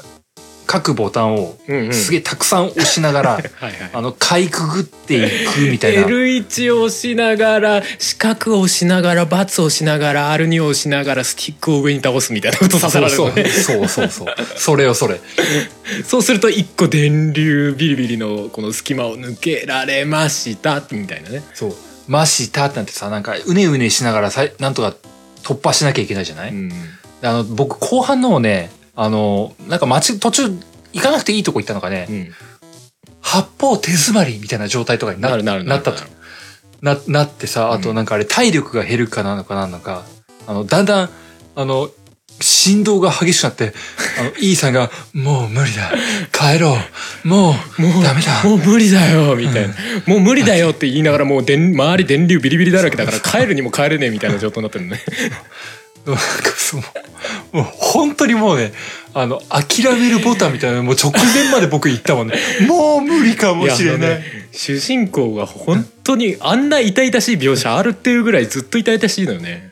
Speaker 1: 各ボタンをすげえたくさん押しながら、
Speaker 2: はいはい
Speaker 1: あの、かいくぐっていくみたいな。
Speaker 2: L1 を押しながら四角を押しながら×を押しながら R2 を押しながらスティックを上に倒すみたいなことさせ
Speaker 1: そうそう
Speaker 2: られるのね
Speaker 1: そうそうそう。それよ、それ。
Speaker 2: そうすると一個電流ビリビリのこの隙間を抜けられましたみたいなね
Speaker 1: そう。マシタってなってさ、なんか、うねうねしながらさい、なんとか突破しなきゃいけないじゃない、
Speaker 2: うん
Speaker 1: であの、僕、後半のをね、あの、なんか街、途中、行かなくていいとこ行ったのかね、
Speaker 2: うん。
Speaker 1: 八方手詰まりみたいな状態とかにな
Speaker 2: なるなる
Speaker 1: なったと。な、なってさ、あとなんかあれ、体力が減るかなのかなんのか、あの、だんだん、あの、振動が激しくなって、あの、イーさんが、もう無理だ、帰ろう、もう、
Speaker 2: もう
Speaker 1: ダメだ。
Speaker 2: もう無理だよ。みたいな、もう無理だよって言いながらもう電周り電流ビリビリだらけだから帰るにも帰れねえみたいな状態になってるね
Speaker 1: なんかそう、もう本当にもうね、あの、諦めるボタンみたいなのもう直前まで僕言ったもんね。もう無理かもしれない。
Speaker 2: ね主人公が本当にあんな痛々しい描写あるっていうぐらいずっと痛々しいのよね。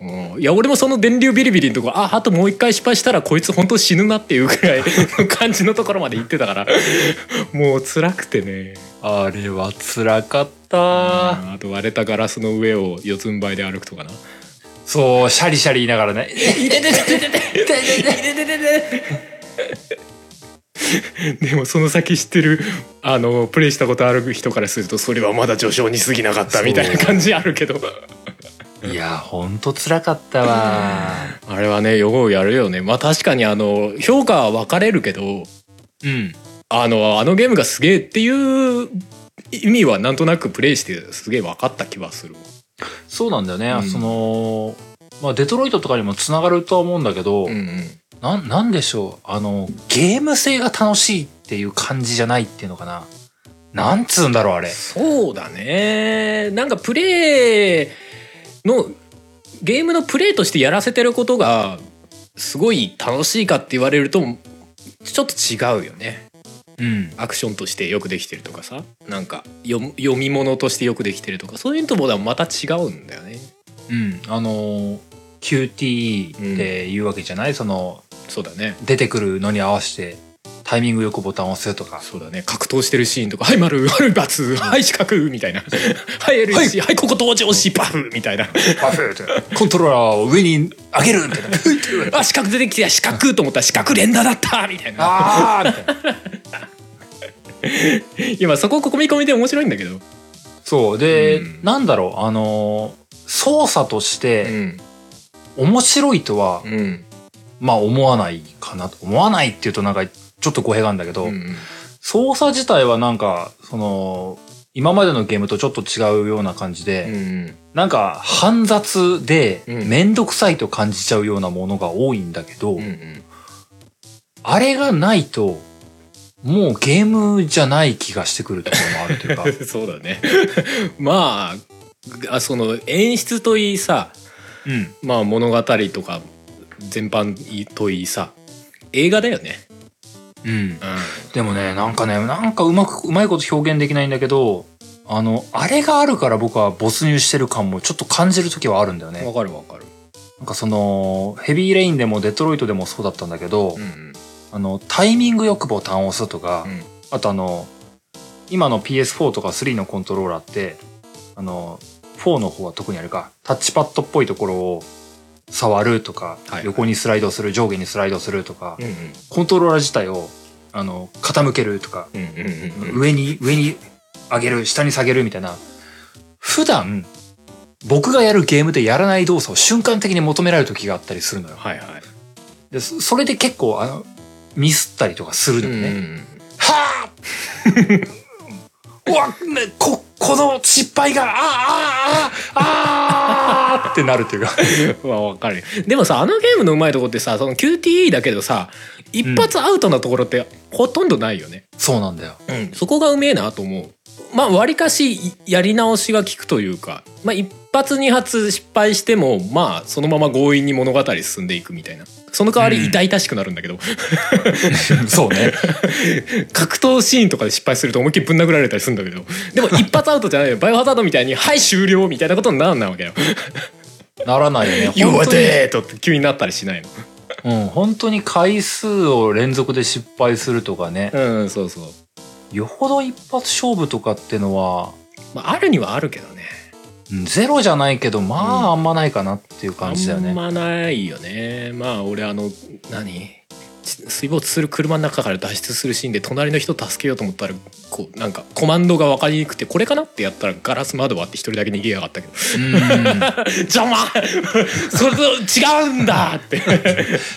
Speaker 2: うんいや俺もその電流ビリビリのとこああともう一回失敗したらこいつ本当死ぬなっていうぐらいの 感じのところまで行ってたからもう辛くてね
Speaker 1: あれは辛かった。
Speaker 2: あと割れたガラスの上を四つん這いで歩くとかな
Speaker 1: そう、シャリシャリ言いながらね。
Speaker 2: でもその先知ってるあのプレイしたことある人からするとそれはまだ序章に過ぎなかったみたいな感じあるけど
Speaker 1: いや、ほんと辛かったわ。
Speaker 2: あれはねようやるよねまあ確かにあの評価は分かれるけど
Speaker 1: うん。
Speaker 2: あのあのゲームがすげえっていう意味はなんとなくプレイしてすげえ分かった気はする
Speaker 1: そうなんだよね。
Speaker 2: うん
Speaker 1: その、まあ、デトロイトとかにもつながるとは思うんだけど、
Speaker 2: うんうん
Speaker 1: なん、なんでしょう？あの、ゲーム性が楽しいっていう感じじゃないっていうのかな。なんつうんだろう、あれ。
Speaker 2: そうだねなんかプレイのゲームのプレイとしてやらせてることがすごい楽しいかって言われるとちょっと違うよね
Speaker 1: うん。
Speaker 2: アクションとしてよくできてるとかさなんか読み物としてよくできてるとかそういうのともまた違うんだよね
Speaker 1: うん。あの、QT っていうわけじゃない、その、
Speaker 2: そうだね
Speaker 1: 出てくるのに合わせて、タイミングよくボタンを押すとか。
Speaker 2: そうだね。格闘してるシーンとか「はい丸はい×はい四角」みたいな「はい L しはいここ同時押しパフ」みたいな。
Speaker 1: パフって、コントローラーを上に上げるみたいな。
Speaker 2: あ四角出てきて四角と思ったら四角連打だったみたいな。
Speaker 1: あーみたいな。
Speaker 2: 今そこ込み込みで面白いんだけど。
Speaker 1: そう。で、
Speaker 2: うん。
Speaker 1: なんだろう、あのー操作とし
Speaker 2: う
Speaker 1: て
Speaker 2: ん。
Speaker 1: 面白いとは、
Speaker 2: うん。
Speaker 1: まあ思わないかなと。思わないっていうとなんかちょっと語弊があるんだけど、
Speaker 2: うん
Speaker 1: 操作自体はなんか、その、今までのゲームとちょっと違うような感じで、
Speaker 2: うん。
Speaker 1: なんか煩雑で
Speaker 2: うん。
Speaker 1: めんどくさいと感じちゃうようなものが多いんだけど、
Speaker 2: うんうん。
Speaker 1: あれがないと、もうゲームじゃない気がしてくるところもあるというか。
Speaker 2: そうだね。まああその演出といいさ
Speaker 1: うん。
Speaker 2: まあ物語とか全般といいさ映画だよね
Speaker 1: うん。でもね、なんかね、なんかうまく、うまいこと表現できないんだけど、あの、あれがあるから僕は没入してる感もちょっと感じる時はあるんだよね。
Speaker 2: わかるわかる
Speaker 1: なんかその、ヘビーレインでもデトロイトでもそうだったんだけど、
Speaker 2: うんうん
Speaker 1: あの、タイミングよくボタンを押すとか、
Speaker 2: うん
Speaker 1: あとあの、今の PS4 とか3のコントローラーって、あの、4の方は特にあれか、タッチパッドっぽいところを触るとか、
Speaker 2: はい。
Speaker 1: 横にスライドする、上下にスライドするとか、
Speaker 2: うんうん。
Speaker 1: コントローラー自体を、あの、傾けるとか、
Speaker 2: うんうんうんうん。
Speaker 1: 上に、上に上げる、下に下げるみたいな、普段、僕がやるゲームでやらない動作を瞬間的に求められる時があったりするのよ。
Speaker 2: はいはい。
Speaker 1: で、そそれで結構、あの、ミスったりとかするのよね。
Speaker 2: うん
Speaker 1: う わ、ね、こ、この失敗が、ああ、ああ、ああってなるっていうか。
Speaker 2: まあわかるでもさあのゲームのうまいとこってさその QTE だけどさ一発アウトなところってほとんどないよね、
Speaker 1: そうなんだよ。
Speaker 2: うん、そこがうめえなと思うまあわりかしやり直しが効くというかまあ一発二発失敗してもまあそのまま強引に物語進んでいくみたいなその代わり痛々しくなるんだけど、
Speaker 1: そうね。
Speaker 2: 格闘シーンとかで失敗すると思いっきりぶん殴られたりするんだけどでも一発アウトじゃないよバイオハザードみたいに「はい終了」みたいなことにならないわけよ
Speaker 1: ならないよね。
Speaker 2: 「You
Speaker 1: 本
Speaker 2: are
Speaker 1: 当に
Speaker 2: dead!」って急になったりしないの
Speaker 1: うん、本当に回数を連続で失敗するとかね。
Speaker 2: うんそうそう、
Speaker 1: よほど一発勝負とかってのは、
Speaker 2: まあ、あるにはあるけどね。
Speaker 1: うんゼロじゃないけど、まあ、あんまないかなっていう感じだよね。
Speaker 2: あんまないよね。まあ俺あの何？ち水没する車の中から脱出するシーンで隣の人助けようと思ったらこうなんかコマンドが分かりにくくてこれかなってやったらガラス窓割って一人だけ逃げやがったけど。
Speaker 1: うん。
Speaker 2: 邪魔。それと違うんだって。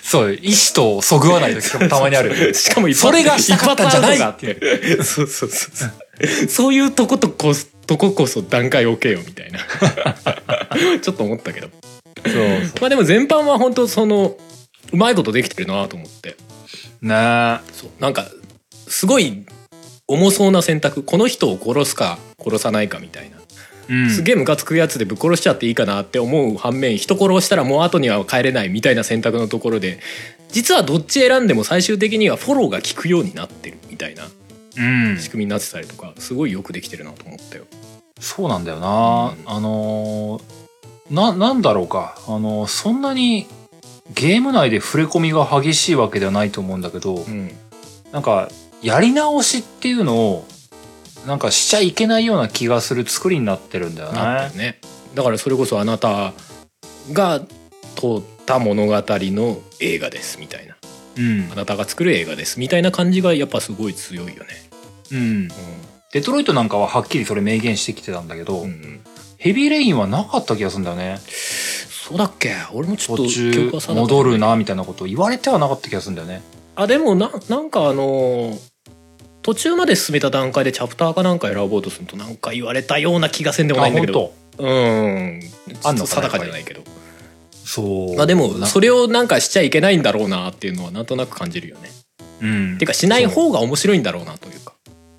Speaker 1: そう、意志とそぐわない時もたまにある。
Speaker 2: しかも一
Speaker 1: それがしたかったんじゃない
Speaker 2: って。そうそうそうそう。いうとことこそとここそ段階置けよみたいな。ちょっと思ったけど。
Speaker 1: そう。
Speaker 2: まあでも全般は本当そのうまいことできてるなと思って。
Speaker 1: ね
Speaker 2: そう。なんかすごい重そうな選択。この人を殺すか殺さないかみたいな、
Speaker 1: うん。
Speaker 2: すげえムカつくやつでぶっ殺しちゃっていいかなって思う反面人殺したらもう後には帰れないみたいな選択のところで実はどっち選んでも最終的にはフォローが効くようになってるみたいな
Speaker 1: うん。
Speaker 2: 仕組みになってたりとかすごいよくできてるなと思ったよ。
Speaker 1: そうなんだよな、
Speaker 2: うん。
Speaker 1: あのーななんだろうか。あのーそんなにゲーム内で触れ込みが激しいわけではないと思うんだけど、
Speaker 2: うん
Speaker 1: なんかやり直しっていうのをなんかしちゃいけないような気がする作りになってるんだよね。
Speaker 2: ね。だからそれこそあなたが通った物語の映画ですみたいな
Speaker 1: うん
Speaker 2: あなたが作る映画ですみたいな感じがやっぱすごい強いよね。
Speaker 1: うん、デトロイトなんかははっきりそれ明言してきてたんだけど、
Speaker 2: うんうん
Speaker 1: ヘビーレインはなかった気がするんだよね。
Speaker 2: そうだっけ？俺もちょっと記
Speaker 1: 途中戻るなみたいなことを言われてはなかった気がするんだよね。
Speaker 2: あでもななんかあのー途中まで進めた段階でチャプターかなんか選ぼうとするとなんか言われたような気がせんでもないんだけど。
Speaker 1: あ
Speaker 2: うん。
Speaker 1: あんの
Speaker 2: 定かじゃないけど。
Speaker 1: そう。
Speaker 2: まあでも
Speaker 1: な
Speaker 2: それをなんかしちゃいけないんだろうなっていうのはなんとなく感じるよね。
Speaker 1: うん。
Speaker 2: ていうかしない方が面白いんだろうなというか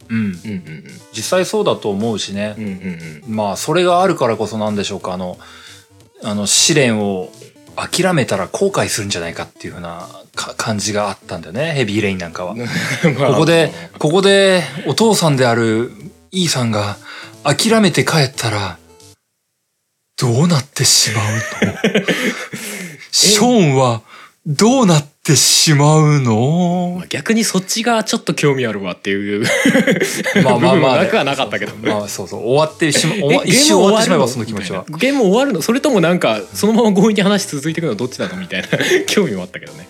Speaker 1: うん。
Speaker 2: うんうん
Speaker 1: 実際そうだと思うしね。
Speaker 2: う、んうんうん。
Speaker 1: まあそれがあるからこそなんでしょうか。あのあの試練を諦めたら後悔するんじゃないかっていうふうなか感じがあったんだよね。ヘビーレインなんかは。
Speaker 2: うん
Speaker 1: ここで、ここでお父さんであるイーさんが諦めて帰ったら、どうなってしまうの ショーンはどうなってしまうの？
Speaker 2: まあ逆にそっちがちょっと興味あるわっていう
Speaker 1: まあまあまあ、
Speaker 2: なくはなかったけど。
Speaker 1: まあそうそう、終わってしま、終わ
Speaker 2: え
Speaker 1: 一瞬終わってしまえばその気持ちは。
Speaker 2: ゲーム終わるの？それともなんかそのまま強引に話続いていくのどっちなの？みたいな。興味もあったけどね。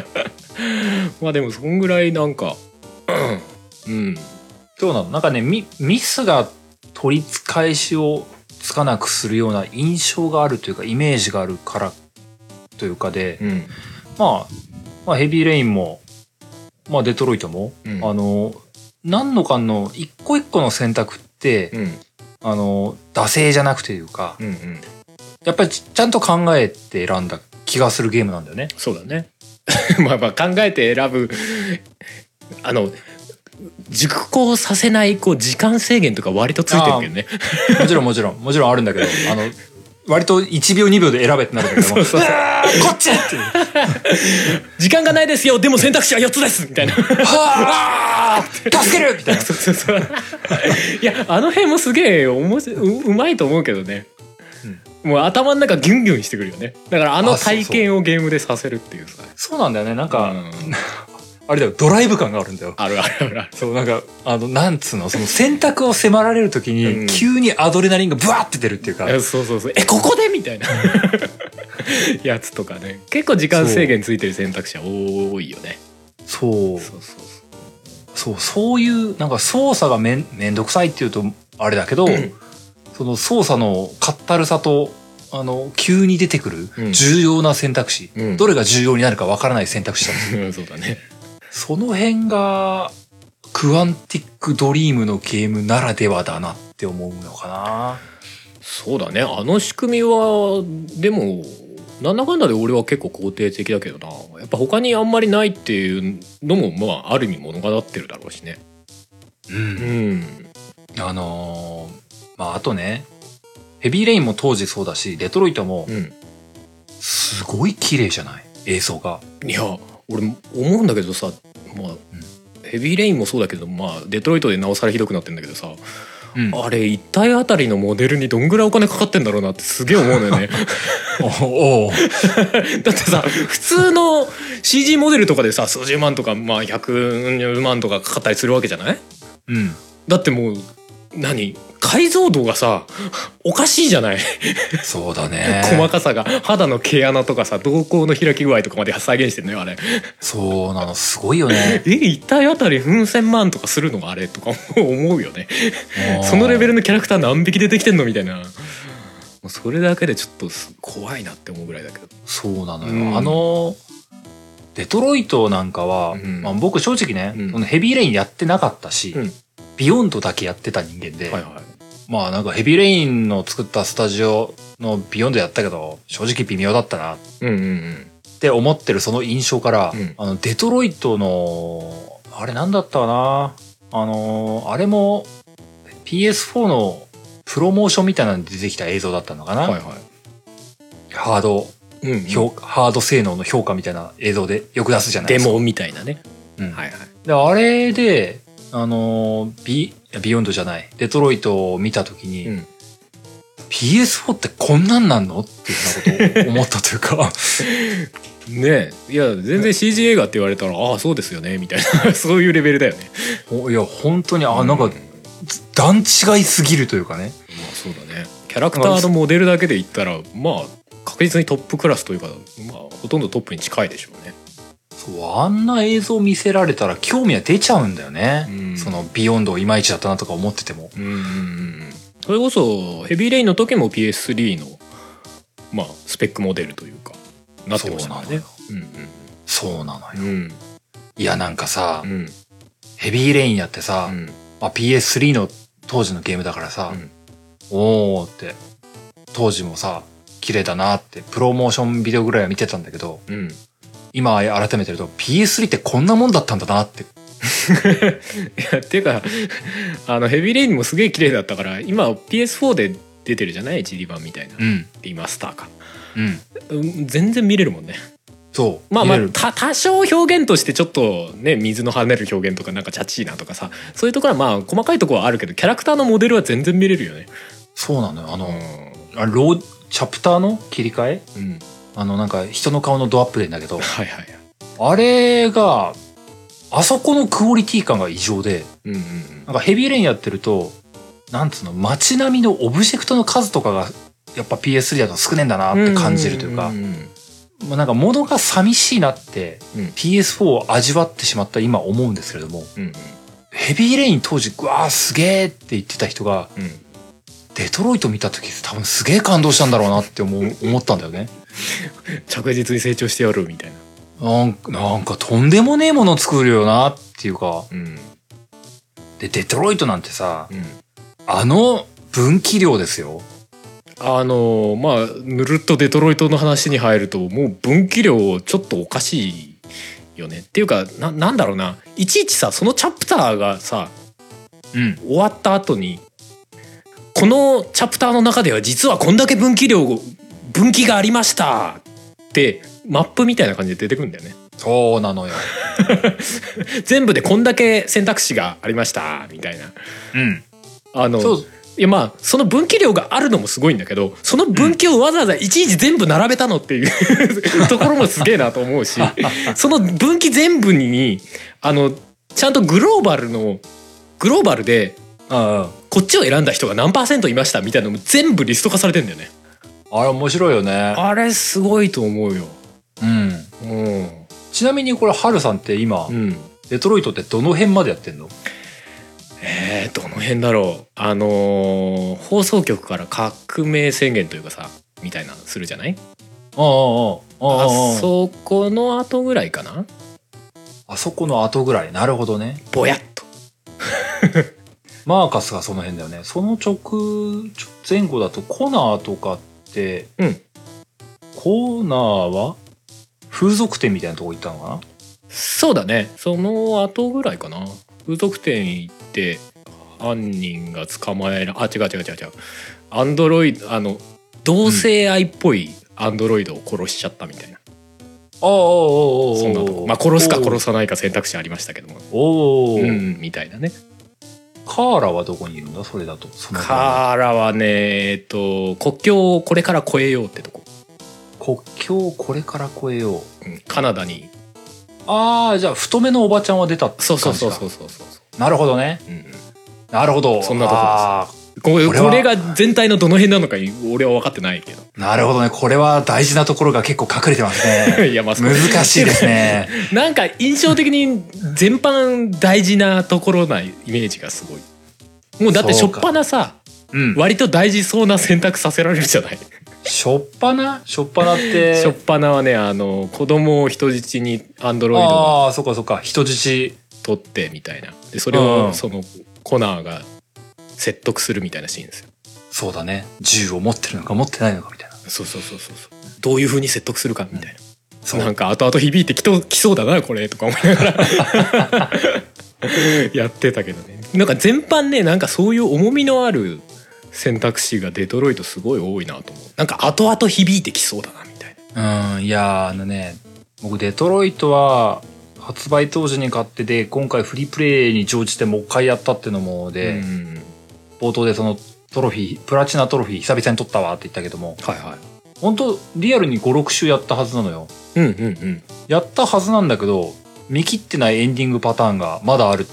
Speaker 2: まあでもそんぐらいなんかうん。
Speaker 1: どうなの？なんかね、ミミスが取り返しをつかなくするような印象があるというか、イメージがあるからというかで、
Speaker 2: うん
Speaker 1: まあ、まあ、ヘビーレインも、まあ、デトロイトも、
Speaker 2: うん。
Speaker 1: あの、何のかんの一個一個の選択って、
Speaker 2: うん。
Speaker 1: あの、惰性じゃなくていうか、
Speaker 2: うんうん。
Speaker 1: やっぱりちちゃんと考えて選んだ気がするゲームなんだよね。
Speaker 2: そうだね。まあまあ考えて選ぶあの熟考させないこう時間制限とか割とついてるけどね。
Speaker 1: もちろんもちろん、もちろんあるんだけど、あの、割と1秒2秒で選べってなるんだけども、
Speaker 2: そうそうそう。
Speaker 1: こっちって。
Speaker 2: 時間がないですよでも選択肢は4つですみたいな。
Speaker 1: はぁ助けるみたいな。
Speaker 2: そうそうそう。いやあの辺もすげえおもしううまいと思うけどね、もう頭の中ギュンギュンしてくるよね。だからあの体験をゲームでさせるっていうさ。
Speaker 1: そうなんだよね。なんか、
Speaker 2: うん。
Speaker 1: あれだよ、ドライブ感があるんだよ。
Speaker 2: あるあるある。
Speaker 1: そう、なんか、あの、なんつうの、その選択を迫られるとき
Speaker 2: うん。
Speaker 1: に、急にアドレナリンがブワーって出るっていうか、
Speaker 2: えそうそうそう。えここでみたいな やつとかね。結構時間制限ついてる選択肢は多いよね。
Speaker 1: そう、
Speaker 2: そうそう
Speaker 1: そう、そういう、なんか操作がめん、めんどくさいっていうと、あれだけど、
Speaker 2: ん。
Speaker 1: その操作のかったるさと、あの、急に出てくる
Speaker 2: うん。
Speaker 1: 重要な選択肢、
Speaker 2: うん。
Speaker 1: どれが重要になるかわからない選択肢だ
Speaker 2: うん そうだね。
Speaker 1: その辺が、クアンティックドリームのゲームならではだなって思うのかな。
Speaker 2: そうだね。あの仕組みはでもなんだかんだで俺は結構肯定的だけどな。やっぱ他にあんまりないっていうのもまあある意味物語ってるだろうしね。
Speaker 1: う。
Speaker 2: うん。ん
Speaker 1: あのーまあ、あとね、ヘビーレインも当時そうだし、デトロイトも
Speaker 2: うん。
Speaker 1: すごい綺麗じゃない？映像が。
Speaker 2: いや俺思うんだけどさまあ、ヘビーレインもそうだけどまあデトロイトでなおさらひどくなってんだけどさ
Speaker 1: うん。
Speaker 2: あれ一体あたりのモデルにどんぐらいお金かかってんだろうなってすげえ思うのよね。
Speaker 1: おお
Speaker 2: だってさ普通の CG モデルとかでさ数十万とかまあ100万とかかかったりするわけじゃない？
Speaker 1: うん。
Speaker 2: だってもう何？解像度がさおかしいじゃない、
Speaker 1: そうだね。
Speaker 2: 細かさが。肌の毛穴とかさ瞳孔の開き具合とかまで再現してんのよあれ。
Speaker 1: そうなの、すごいよね。
Speaker 2: え一体あたりうん千万とかするのあれ？とか 思うよね。そのレベルのキャラクター何匹出てきてんのみたいな。それだけでちょっとす怖いなって思うぐらいだけど。
Speaker 1: そうなのよ。
Speaker 2: うん。
Speaker 1: あの、デトロイトなんかは、
Speaker 2: うん。
Speaker 1: まあ、僕正直ね、
Speaker 2: うん。
Speaker 1: ヘビーレインやってなかったし、
Speaker 2: うん。
Speaker 1: ビヨンドだけやってた人間で、
Speaker 2: はいはい
Speaker 1: まあなんかヘビーレインの作ったスタジオのビヨンドやったけど、正直微妙だったな。
Speaker 2: うんうんうん。
Speaker 1: って思ってるその印象から、
Speaker 2: うん。
Speaker 1: あの、デトロイトの、あれなんだったかな？あの、あれも PS4 のプロモーションみたいなので出てきた映像だったのかな、
Speaker 2: はいはい。
Speaker 1: ハード、
Speaker 2: うんうん。
Speaker 1: 評ハード性能の評価みたいな映像でよく出すじゃないですか。
Speaker 2: デモみたいなね。
Speaker 1: うん。
Speaker 2: はいはい。
Speaker 1: で、あれで、あのー、ビ、いやビヨンドじゃない、デトロイトを見たときに、
Speaker 2: うん。
Speaker 1: PS4 ってこんなんなんの？っていうふうなことを思ったというか、
Speaker 2: ねえ。いや全然 CG 映画って言われたらああそうですよね。みたいな。そういうレベルだよね。
Speaker 1: ほいや、本当に、あ、なんか
Speaker 2: う、
Speaker 1: 段違いすぎるというかね。
Speaker 2: まあそうだね。キャラクターのモデルだけで言ったらまあ確実にトップクラスというかまあほとんどトップに近いでしょうね
Speaker 1: そう、あんな映像見せられたら興味は出ちゃうんだよね。
Speaker 2: うん。
Speaker 1: その、ビヨンドいまいちだったなとか思ってても。
Speaker 2: うん。うんうんそれこそヘビーレインの時も PS3 のまあスペックモデルというかなってましたからね。
Speaker 1: そうなのよ。
Speaker 2: うん。うん。
Speaker 1: いや、なんかさ、
Speaker 2: うん。
Speaker 1: ヘビーレインやってさ、
Speaker 2: うん。
Speaker 1: まあ、PS3 の当時のゲームだからさ、
Speaker 2: うん。
Speaker 1: おーって、当時もさ、綺麗だなって、プロモーションビデオぐらいは見てたんだけど、
Speaker 2: うん
Speaker 1: 今改めてると PS3 ってこんなもんだったんだなって。
Speaker 2: いやっていうかあのヘビーレインもすげえ綺麗だったから今 PS4 で出てるじゃない？HD 版みたいな
Speaker 1: うん。
Speaker 2: リマスターか、
Speaker 1: うん。
Speaker 2: うん、全然見れるもんね
Speaker 1: そう。
Speaker 2: まあまあ多少表現としてちょっとね水の跳ねる表現とかなんかチャチーなとかさそういうところはまあ細かいところはあるけどキャラクターのモデルは全然見れるよね
Speaker 1: そうなのよ。あ
Speaker 2: う
Speaker 1: の、あロー、チャプターの切り替え？
Speaker 2: ん、うん、
Speaker 1: あの、なんか人の顔のドアップでんだけど、
Speaker 2: はいはい
Speaker 1: あれが、あそこのクオリティ感が異常で、
Speaker 2: うんうん
Speaker 1: なんかヘビーレインやってると、なんつうの、街並みのオブジェクトの数とかが、やっぱ PS3 だと少ねえんだな
Speaker 2: うん
Speaker 1: って感じるというか
Speaker 2: ん、ん
Speaker 1: まあなんか物が寂しいなって、
Speaker 2: うん。
Speaker 1: PS4 を味わってしまった今思うんですけれども、
Speaker 2: うん
Speaker 1: ヘビーレイン当時、うわーすげえって言ってた人が、
Speaker 2: うん
Speaker 1: デトロイト見た時多分すげえ感動したんだろうなって思う思ったんだよね。
Speaker 2: 着実に成長してやるみたいな
Speaker 1: なんか、なんかとんでもねえもの作るよなっていうか、
Speaker 2: うん
Speaker 1: で、デトロイトなんてさ、
Speaker 2: うん
Speaker 1: あの分岐量ですよ。
Speaker 2: あのまあぬるっとデトロイトの話に入るともう分岐量ちょっとおかしいよねっていうかななんだろうないちいちさそのチャプターがさ
Speaker 1: うん。
Speaker 2: 終わった後にこのチャプターの中では実はこんだけ分岐量分岐がありましたってマップみたいな感じで出てくるんだよね
Speaker 1: そうなのよ。
Speaker 2: 全部でこんだけ選択肢がありましたみたいな
Speaker 1: うん。
Speaker 2: あのいやまあその分岐量があるのもすごいんだけどその分岐をわざわざいちいち全部並べたのっていう ところもすげえなと思うしその分岐全部にあのちゃんとグローバルのグローバルで
Speaker 1: あ
Speaker 2: こっちを選んだ人が何パーセントいましたみたいなのも全部リスト化されてんだよね。
Speaker 1: あれ面白いよね。
Speaker 2: あれすごいと思うよ。
Speaker 1: うん。
Speaker 2: うん。
Speaker 1: ちなみにこれ、ハルさんって今、
Speaker 2: うん。
Speaker 1: デトロイトってどの辺までやってんの？
Speaker 2: えー、どの辺だろう。あのー放送局から革命宣言というかさみたいなのするじゃない？
Speaker 1: ああ、ああ、ああ、
Speaker 2: あそこの後ぐらいかな？
Speaker 1: あそこの後ぐらい。なるほどね。
Speaker 2: ぼやっと
Speaker 1: マーカスがその辺だよね。その直、前後だとコナーとかって、
Speaker 2: うん。
Speaker 1: コナーは風俗店みたいなとこ行ったのかな？
Speaker 2: そうだね。その後ぐらいかな。風俗店行って犯人が捕まえらあ違う違う違う違う。アンドロイドあの同性愛っぽいアンドロイドを殺しちゃったみたいな、
Speaker 1: ああ、お
Speaker 2: そんなとこ。まあ殺すか殺さないか選択肢ありましたけども。
Speaker 1: おお、
Speaker 2: うんみたいなね
Speaker 1: カーラはどこにいるんだ？それだと。
Speaker 2: カーラはねえっと国境をこれから越えようってとこ、
Speaker 1: 国境をこれから越えよう。
Speaker 2: うんカナダに
Speaker 1: ああ、じゃあ太めのおばちゃんは出たって
Speaker 2: そうそう
Speaker 1: 感じか
Speaker 2: そうそうそうそう
Speaker 1: なるほどね。
Speaker 2: うんうん
Speaker 1: なるほど。
Speaker 2: そんなとこです
Speaker 1: あ
Speaker 2: これ
Speaker 1: これ
Speaker 2: が全体のどの辺なのか俺は分かってないけど
Speaker 1: ーなるほどね。これは大事なところが結構隠れてますね。
Speaker 2: いやまあ
Speaker 1: 難しいですね。
Speaker 2: なんか印象的に全般大事なところなイメージがすごいもうだってしょっぱなさ
Speaker 1: うん。
Speaker 2: 割と大事そうな選択させられるじゃない
Speaker 1: しょっぱなしょっぱなって？
Speaker 2: しょっぱなはねあの子供を人質にアンドロイドが
Speaker 1: ああ、そっかそっか。人質。
Speaker 2: 取ってみたいなでそれ
Speaker 1: うん
Speaker 2: をそのコナーが説得するみたいなシーンですよ。
Speaker 1: そうだね。銃を持ってるのか持ってないのかみたいな。
Speaker 2: そうそうそうそうどういうふうに説得するかみたいな、
Speaker 1: そう。
Speaker 2: なんか後々響いてきときそうだなこれとか思いながら。やってたけどね。なんか全般ねなんかそういう重みのある選択肢がデトロイトすごい多いなと思う。なんか後々響いてきそうだなみたいな。
Speaker 1: うん、いやーあのね、僕デトロイトは発売当時に買ってで、今回フリープレイに乗じてもう一回やったってのもで、
Speaker 2: うん
Speaker 1: 冒頭でそのトロフィー、プラチナトロフィー久々に取ったわって言ったけども、
Speaker 2: はいはい。
Speaker 1: 本当リアルに5、6周やったはずなのよ。
Speaker 2: うんうんうん。
Speaker 1: やったはずなんだけど、見切ってないエンディングパターンがまだあるん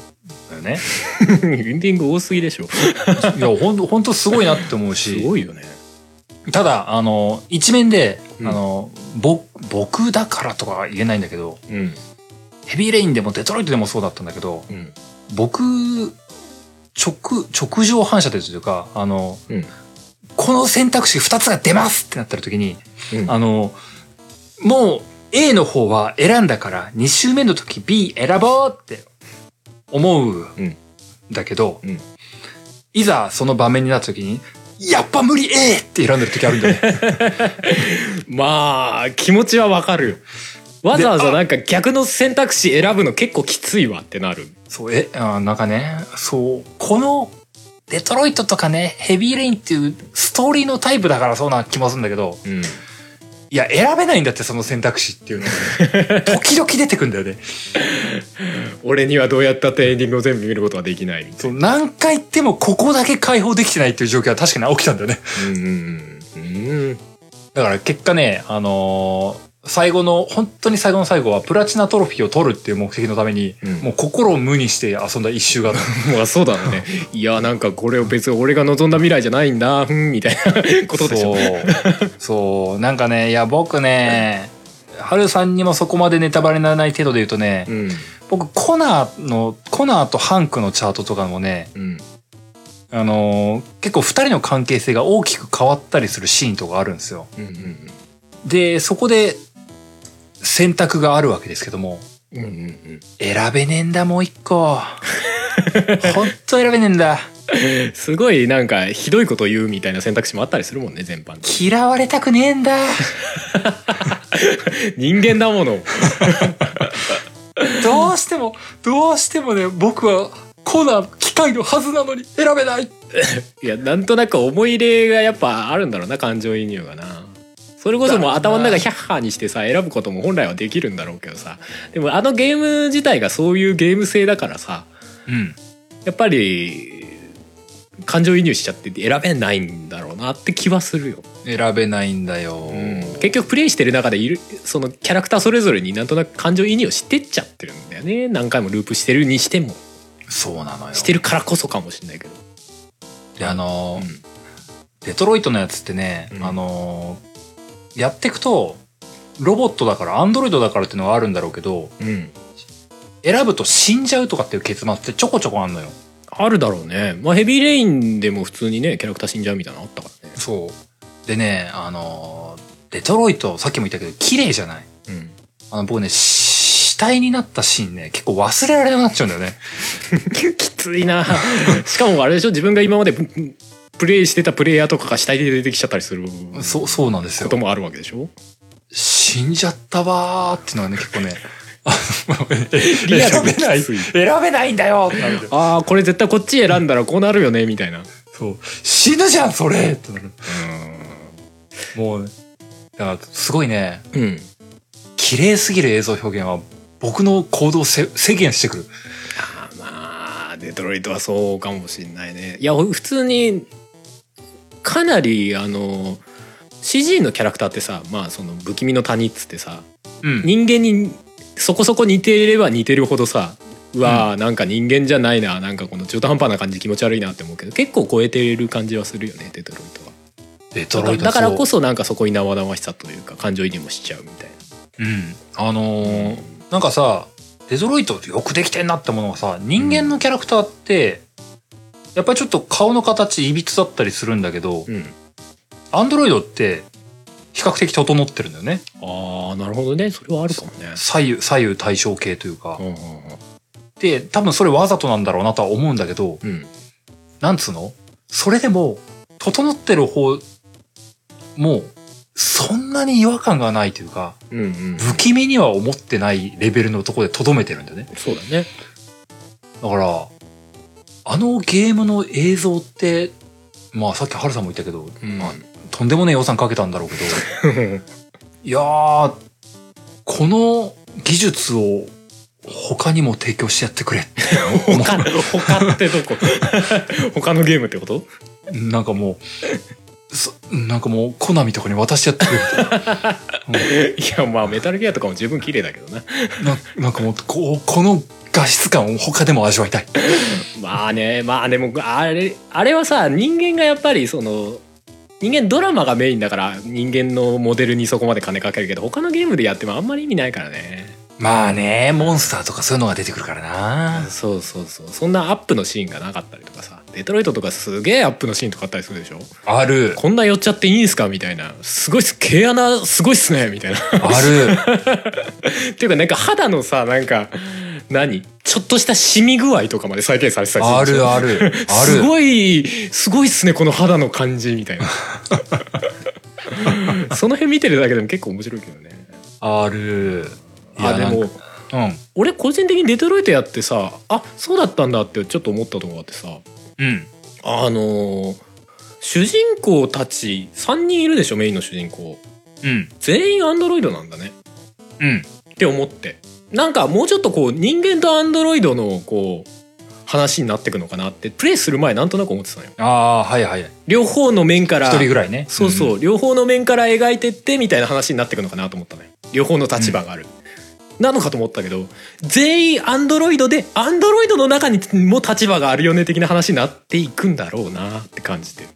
Speaker 1: だよね。
Speaker 2: エンディング多すぎでしょ。
Speaker 1: いや、ほんと、ほんとすごいなって思う
Speaker 2: す
Speaker 1: し、
Speaker 2: ごいよね。
Speaker 1: ただ、あの、一面で、
Speaker 2: うん。
Speaker 1: あの、ぼ、僕だからとかは言えないんだけど、
Speaker 2: うん。
Speaker 1: ヘビーレインでもデトロイトでもそうだったんだけど、
Speaker 2: うん。
Speaker 1: 僕、直、直上反射というか、あの、
Speaker 2: うん。
Speaker 1: この選択肢2つが出ますってなった時に、
Speaker 2: うん。
Speaker 1: あの、もう A の方は選んだから2周目の時 B 選ぼうって思うん。だけど、
Speaker 2: うん。
Speaker 1: いざその場面になった時に、やっぱ無理 A って選んでる時あるんだよね。
Speaker 2: まあ気持ちはわかるよわざわざなんか逆の選択肢選ぶの結構きついわってなる
Speaker 1: そう、え、あなんかね、そう、この、デトロイトとかね、ヘビーレインっていうストーリーのタイプだからそうな気もするんだけど、
Speaker 2: うん
Speaker 1: いや、選べないんだって、その選択肢っていうのが。時々出てくんだよね。
Speaker 2: 俺にはどうやったってエンディングを全部見ることはできない
Speaker 1: そう、何回言ってもここだけ解放できてないっていう状況は確かに起きたんだよね。
Speaker 2: うんうんうん
Speaker 1: だから結果ね、あのー最後の、本当に最後の最後はプラチナトロフィーを取るっていう目的のために、
Speaker 2: うん
Speaker 1: もう心を無にして遊んだ一周があった。
Speaker 2: まあそうだね いやなんかこれを別に俺が望んだ未来じゃないんだふんみたいなことでしょ
Speaker 1: そう。そう。なんかね、いや、僕ね、ハルさんにもそこまでネタバレにならない程度で言うとね、
Speaker 2: うん
Speaker 1: 僕、コナーの、コナーとハンクのチャートとかもね、
Speaker 2: うん
Speaker 1: あのー結構二人の関係性が大きく変わったりするシーンとかあるんですよ。
Speaker 2: うんうん
Speaker 1: で、そこで選択があるわけですけども、
Speaker 2: うんうん
Speaker 1: 選べねえんだ、もう一個。ほんと選べねえんだ。
Speaker 2: うんすごいなんかひどいこと言うみたいな選択肢もあったりするもんね全般で
Speaker 1: 嫌われたくねえんだ。
Speaker 2: 人間だもの
Speaker 1: どうしても、どうしてもね、僕はコナー機械のはずなのに選べない。
Speaker 2: いやなんとなく思い入れがやっぱあるんだろうな感情移入がなそれこそもう頭の中ヒャッハーにしてさ選ぶことも本来はできるんだろうけどさ。でもあのゲーム自体がそういうゲーム性だからさ
Speaker 1: うん。
Speaker 2: やっぱり感情移入しちゃって選べないんだろうなって気はするよ、
Speaker 1: 選べないんだよ。
Speaker 2: 結局プレイしてる中でいるそのキャラクターそれぞれになんとなく感情移入をしてっちゃってるんだよね。何回もループしてるにしても。
Speaker 1: そうなのよ。
Speaker 2: してるからこそかもしれないけど。
Speaker 1: で、あのー
Speaker 2: うん。
Speaker 1: デトロイトのやつってね、
Speaker 2: うん。
Speaker 1: あのーやっていくと、ロボットだから、アンドロイドだからっていうのはあるんだろうけど、
Speaker 2: うん
Speaker 1: 選ぶと死んじゃうとかっていう結末ってちょこちょこあんのよ。
Speaker 2: あるだろうねまあヘビーレインでも普通にねキャラクター死んじゃうみたいなのあったからね
Speaker 1: そう。でね、あのーデトロイト、さっきも言ったけど、綺麗じゃない？
Speaker 2: うん
Speaker 1: あの、僕ね、し死体になったシーンね、結構忘れられなくなっちゃうんだよね。
Speaker 2: きついなしかもあれでしょ？自分が今までププレイしてたプレイヤーとかが死体で出てきちゃったりする
Speaker 1: そう、そうなんですよ
Speaker 2: こと。もあるわけでしょ？
Speaker 1: 死んじゃったわーっていうのがね、結構ね、選べない、選べないんだよ
Speaker 2: ああこれ絶対こっち選んだらこうなるよねみたいな
Speaker 1: そう。死ぬじゃん、それってなる。もうね、だから、すごいね、
Speaker 2: うん
Speaker 1: 綺麗すぎる映像表現は、僕の行動をせ制限してくる。
Speaker 2: あーまあデトロイトはそうかもしんないねいや普通にかなりあの CG のキャラクターってさまあその不気味の谷っつってさ
Speaker 1: うん。
Speaker 2: 人間にそこそこ似ていれば似てるほどさうわー、なんか人間じゃないななんかこの中途半端な感じ気持ち悪いなって思うけど結構超えてる感じはするよねデトロイトは
Speaker 1: デトロイト
Speaker 2: だからこ
Speaker 1: そ
Speaker 2: そなんかそこに生々しさというか感情移入もしちゃうみたいな
Speaker 1: う。うん。あのーなんかさ、デトロイトよくできてんなってものがさ、人間のキャラクターって、やっぱりちょっと顔の形いびつだったりするんだけど、
Speaker 2: うん。
Speaker 1: アンドロイドって比較的整ってるんだよね。
Speaker 2: ああなるほどね。それはあるかもね。
Speaker 1: 左右、左右対称系というか。
Speaker 2: う。んうん
Speaker 1: で、多分それわざとなんだろうなとは思うんだけど、
Speaker 2: うん。
Speaker 1: なんつうの？それでも、整ってる方も、そんなに違和感がないというか、
Speaker 2: うんうん
Speaker 1: 不気味には思ってないレベルのところで留めてるんだよね。
Speaker 2: そうだね。
Speaker 1: だから、あのゲームの映像って、まあさっきハルさんも言ったけど、
Speaker 2: うん。
Speaker 1: まあ、とんでもねえ予算かけたんだろうけど、いやー、この技術を他にも提供してやってくれって。思
Speaker 2: 他他ってどこ？他のゲームってこと？
Speaker 1: うなんかもうそなんかもうコナミとかに渡してやってくれみたい
Speaker 2: いやまあメタルギアとかも十分綺麗だけどな
Speaker 1: な。ななんかもうこうこの画質感を他でも味わいたい。
Speaker 2: まあねまあでもあれあれはさ人間がやっぱりその人間ドラマがメインだから人間のモデルにそこまで金かけるけど他のゲームでやってもあんまり意味ないからね。
Speaker 1: まあねモンスターとかそういうのが出てくるからな。
Speaker 2: そうそうそう。そんなアップのシーンがなかったりとかさデトロイトとかすげえアップのシーンとかあったりするでしょ？
Speaker 1: ある。
Speaker 2: こんな寄っちゃっていいんすか？みたいな。すごいっす毛穴すごいっすね。みたいな。
Speaker 1: ある。
Speaker 2: っていうかなんか肌のさなんか何？ちょっとしたシミ具合とかまで再現されてたりする
Speaker 1: あるある。ある。
Speaker 2: すごいすごいっすねこの肌の感じみたいな。その辺見てるだけでも結構面白いけどね。
Speaker 1: ある。いや
Speaker 2: あでも
Speaker 1: うん。
Speaker 2: 俺個人的にデトロイトやってさあそうだったんだってちょっと思ったとこがあってさ
Speaker 1: うん。
Speaker 2: あのー主人公たち3人いるでしょメインの主人公。
Speaker 1: うん。
Speaker 2: 全員アンドロイドなんだね。
Speaker 1: うん。
Speaker 2: って思って。なんかもうちょっとこう人間とアンドロイドのこう話になってくのかなってプレイする前なんとなく思ってたのよ。
Speaker 1: ああーはいはい。一
Speaker 2: 両方の面から
Speaker 1: 人ぐらいね。
Speaker 2: そうそう、両方の面から描いてってみたいな話になってくのかなと思ったのよ。両方の立場がある、なのかと思ったけど全員アンドロイドでアンドロイドの中にも立場があるよね的な話になっていくんだろうなって感じてる。